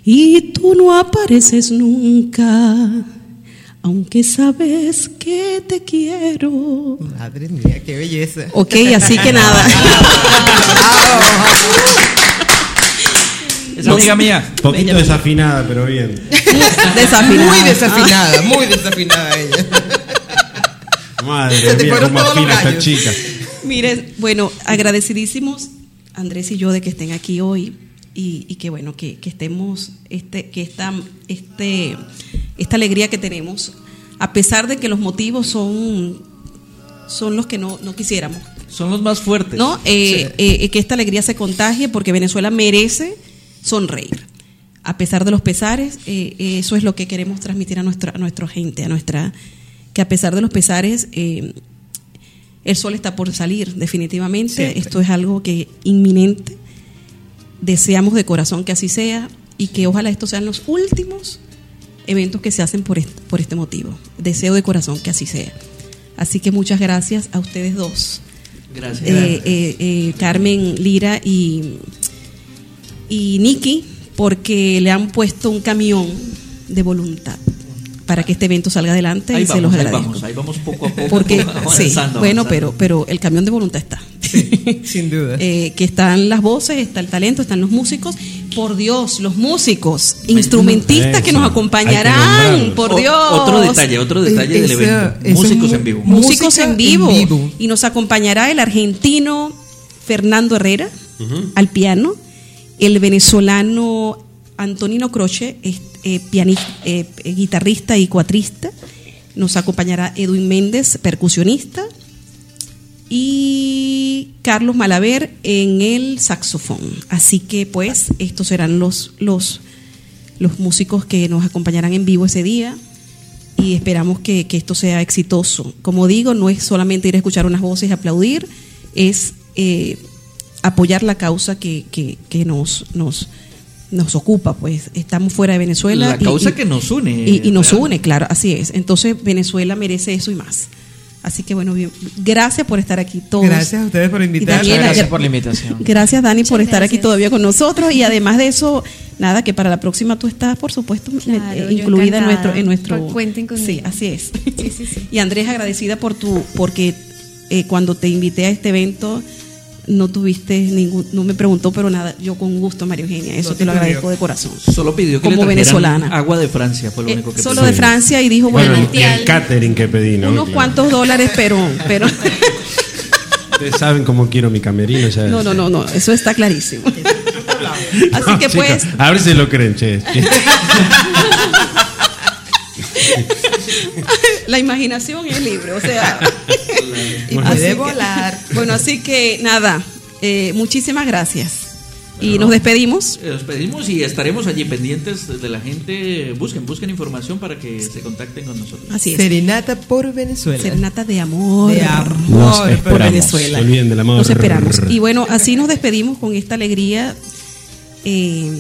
y tú no apareces nunca, aunque sabes que te quiero. Madre mía, qué belleza. Ok, así que nada. *laughs* Es amiga mía. Poquito desafinada, pero bien. Desafinada. Muy desafinada, muy desafinada ella. Madre Se te mía, fueron cómo todos los afina esta gallos. chica. Mire, bueno, agradecidísimos Andrés y yo de que estén aquí hoy y, y que bueno, que, que estemos, este, que esta, este, esta alegría que tenemos, a pesar de que los motivos son, son los que no, no quisiéramos, Son los más fuertes. ¿no? Eh, eh, que esta alegría se contagie porque Venezuela merece sonreír. A pesar de los pesares, eh, eh, eso es lo que queremos transmitir a nuestra, a nuestra gente, a nuestra, que a pesar de los pesares, eh, el sol está por salir, definitivamente. Siempre. Esto es algo que inminente. Deseamos de corazón que así sea y que ojalá estos sean los últimos eventos que se hacen por este, por este motivo. Deseo de corazón que así sea. Así que muchas gracias a ustedes dos Gracias. eh, eh, eh, Carmen Lira y, y Nikki, porque le han puesto un camión de voluntad para que este evento salga adelante ahí y se los ahí agradezco. vamos, ahí vamos poco a poco. Porque, *laughs* avanzando, sí, bueno, avanzando. pero, pero el camión de voluntad está. *laughs* Sin duda. Eh, que están las voces, está el talento, están los músicos. Por Dios, los músicos, instrumentistas que nos que acompañarán, por O- Dios. Otro detalle, otro detalle del evento. esa Músicos en vivo. músicos en vivo. en vivo. Y nos acompañará el argentino Fernando Herrera al piano, el venezolano Antonino Croce, eh, pianista, eh, guitarrista y cuatrista. Nos acompañará Edwin Méndez, percusionista. Y Carlos Malaver en el saxofón. Así que pues estos serán los, los, los músicos que nos acompañarán en vivo ese día y esperamos que, que esto sea exitoso. Como digo, no es solamente ir a escuchar unas voces y aplaudir, es eh, apoyar la causa que, que, que nos, nos, nos ocupa. Pues estamos fuera de Venezuela. La causa que nos une, Y, y nos une, claro, así es. Entonces Venezuela merece eso y más. Así que bueno, bien, gracias por estar aquí todos. Gracias a ustedes por invitarnos. Daniela, Gracias gra- por la invitación. Gracias Dani por estar aquí todavía con nosotros y además de eso, nada, que para la próxima tú estás, por supuesto, Claro, eh, incluida en nuestro, en nuestro. Cu- cuenten conmigo. Sí, así es. Sí, sí, sí. *laughs* Y Andrés, agradecida por tu, porque eh, cuando te invité a este evento no tuviste ningún, no me preguntó, pero nada, yo con gusto, María Eugenia, eso No te te lo pidió. agradezco de corazón. Solo pidió que Como le venezolana. agua de Francia, fue lo Eh, único que solo pidió. de Francia y dijo, bueno, Bueno, y el catering que pedí, ¿no? unos Claro. cuantos dólares, pero, pero *laughs* Ustedes saben cómo quiero mi camerino. Ya no, no, no, no, eso está clarísimo. *laughs* Así No, que pues, A ver si lo creen, che. *laughs* la imaginación es libre, o sea. Y puede volar. *laughs* Bueno, así que nada, eh, muchísimas gracias. Y nos despedimos. Eh, Nos pedimos y estaremos allí pendientes de la gente. Busquen, busquen información para que se contacten con nosotros. Así es. Serenata por Venezuela. Serenata de amor. De amor Nos por Venezuela. olviden del amor. Nos esperamos. Y bueno, así nos despedimos con esta alegría eh,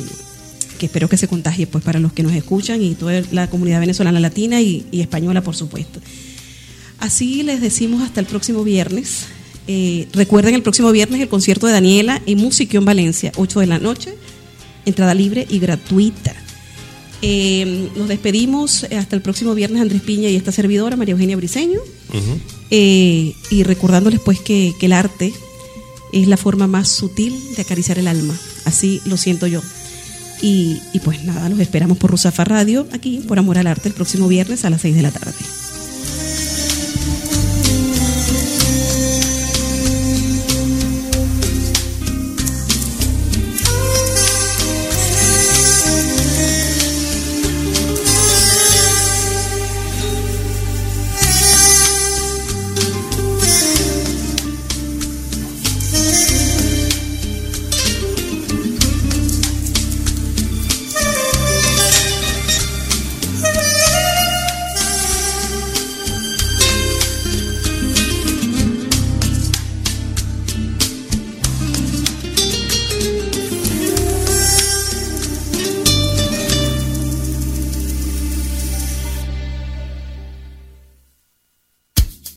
que espero que se contagie pues para los que nos escuchan y toda la comunidad venezolana latina y, y española, por supuesto. Así les decimos hasta el próximo viernes. Eh, recuerden el próximo viernes el concierto de Daniela en Musiquión Valencia, 8 de la noche, entrada libre y gratuita. Eh, nos despedimos eh, hasta el próximo viernes Andrés Piña y esta servidora, María Eugenia Briceño. Eh, y recordándoles pues que, que el arte es la forma más sutil de acariciar el alma. Así lo siento yo. Y, y pues nada, los esperamos por Rusafa Radio, aquí por Amor al Arte, el próximo viernes a las 6 de la tarde.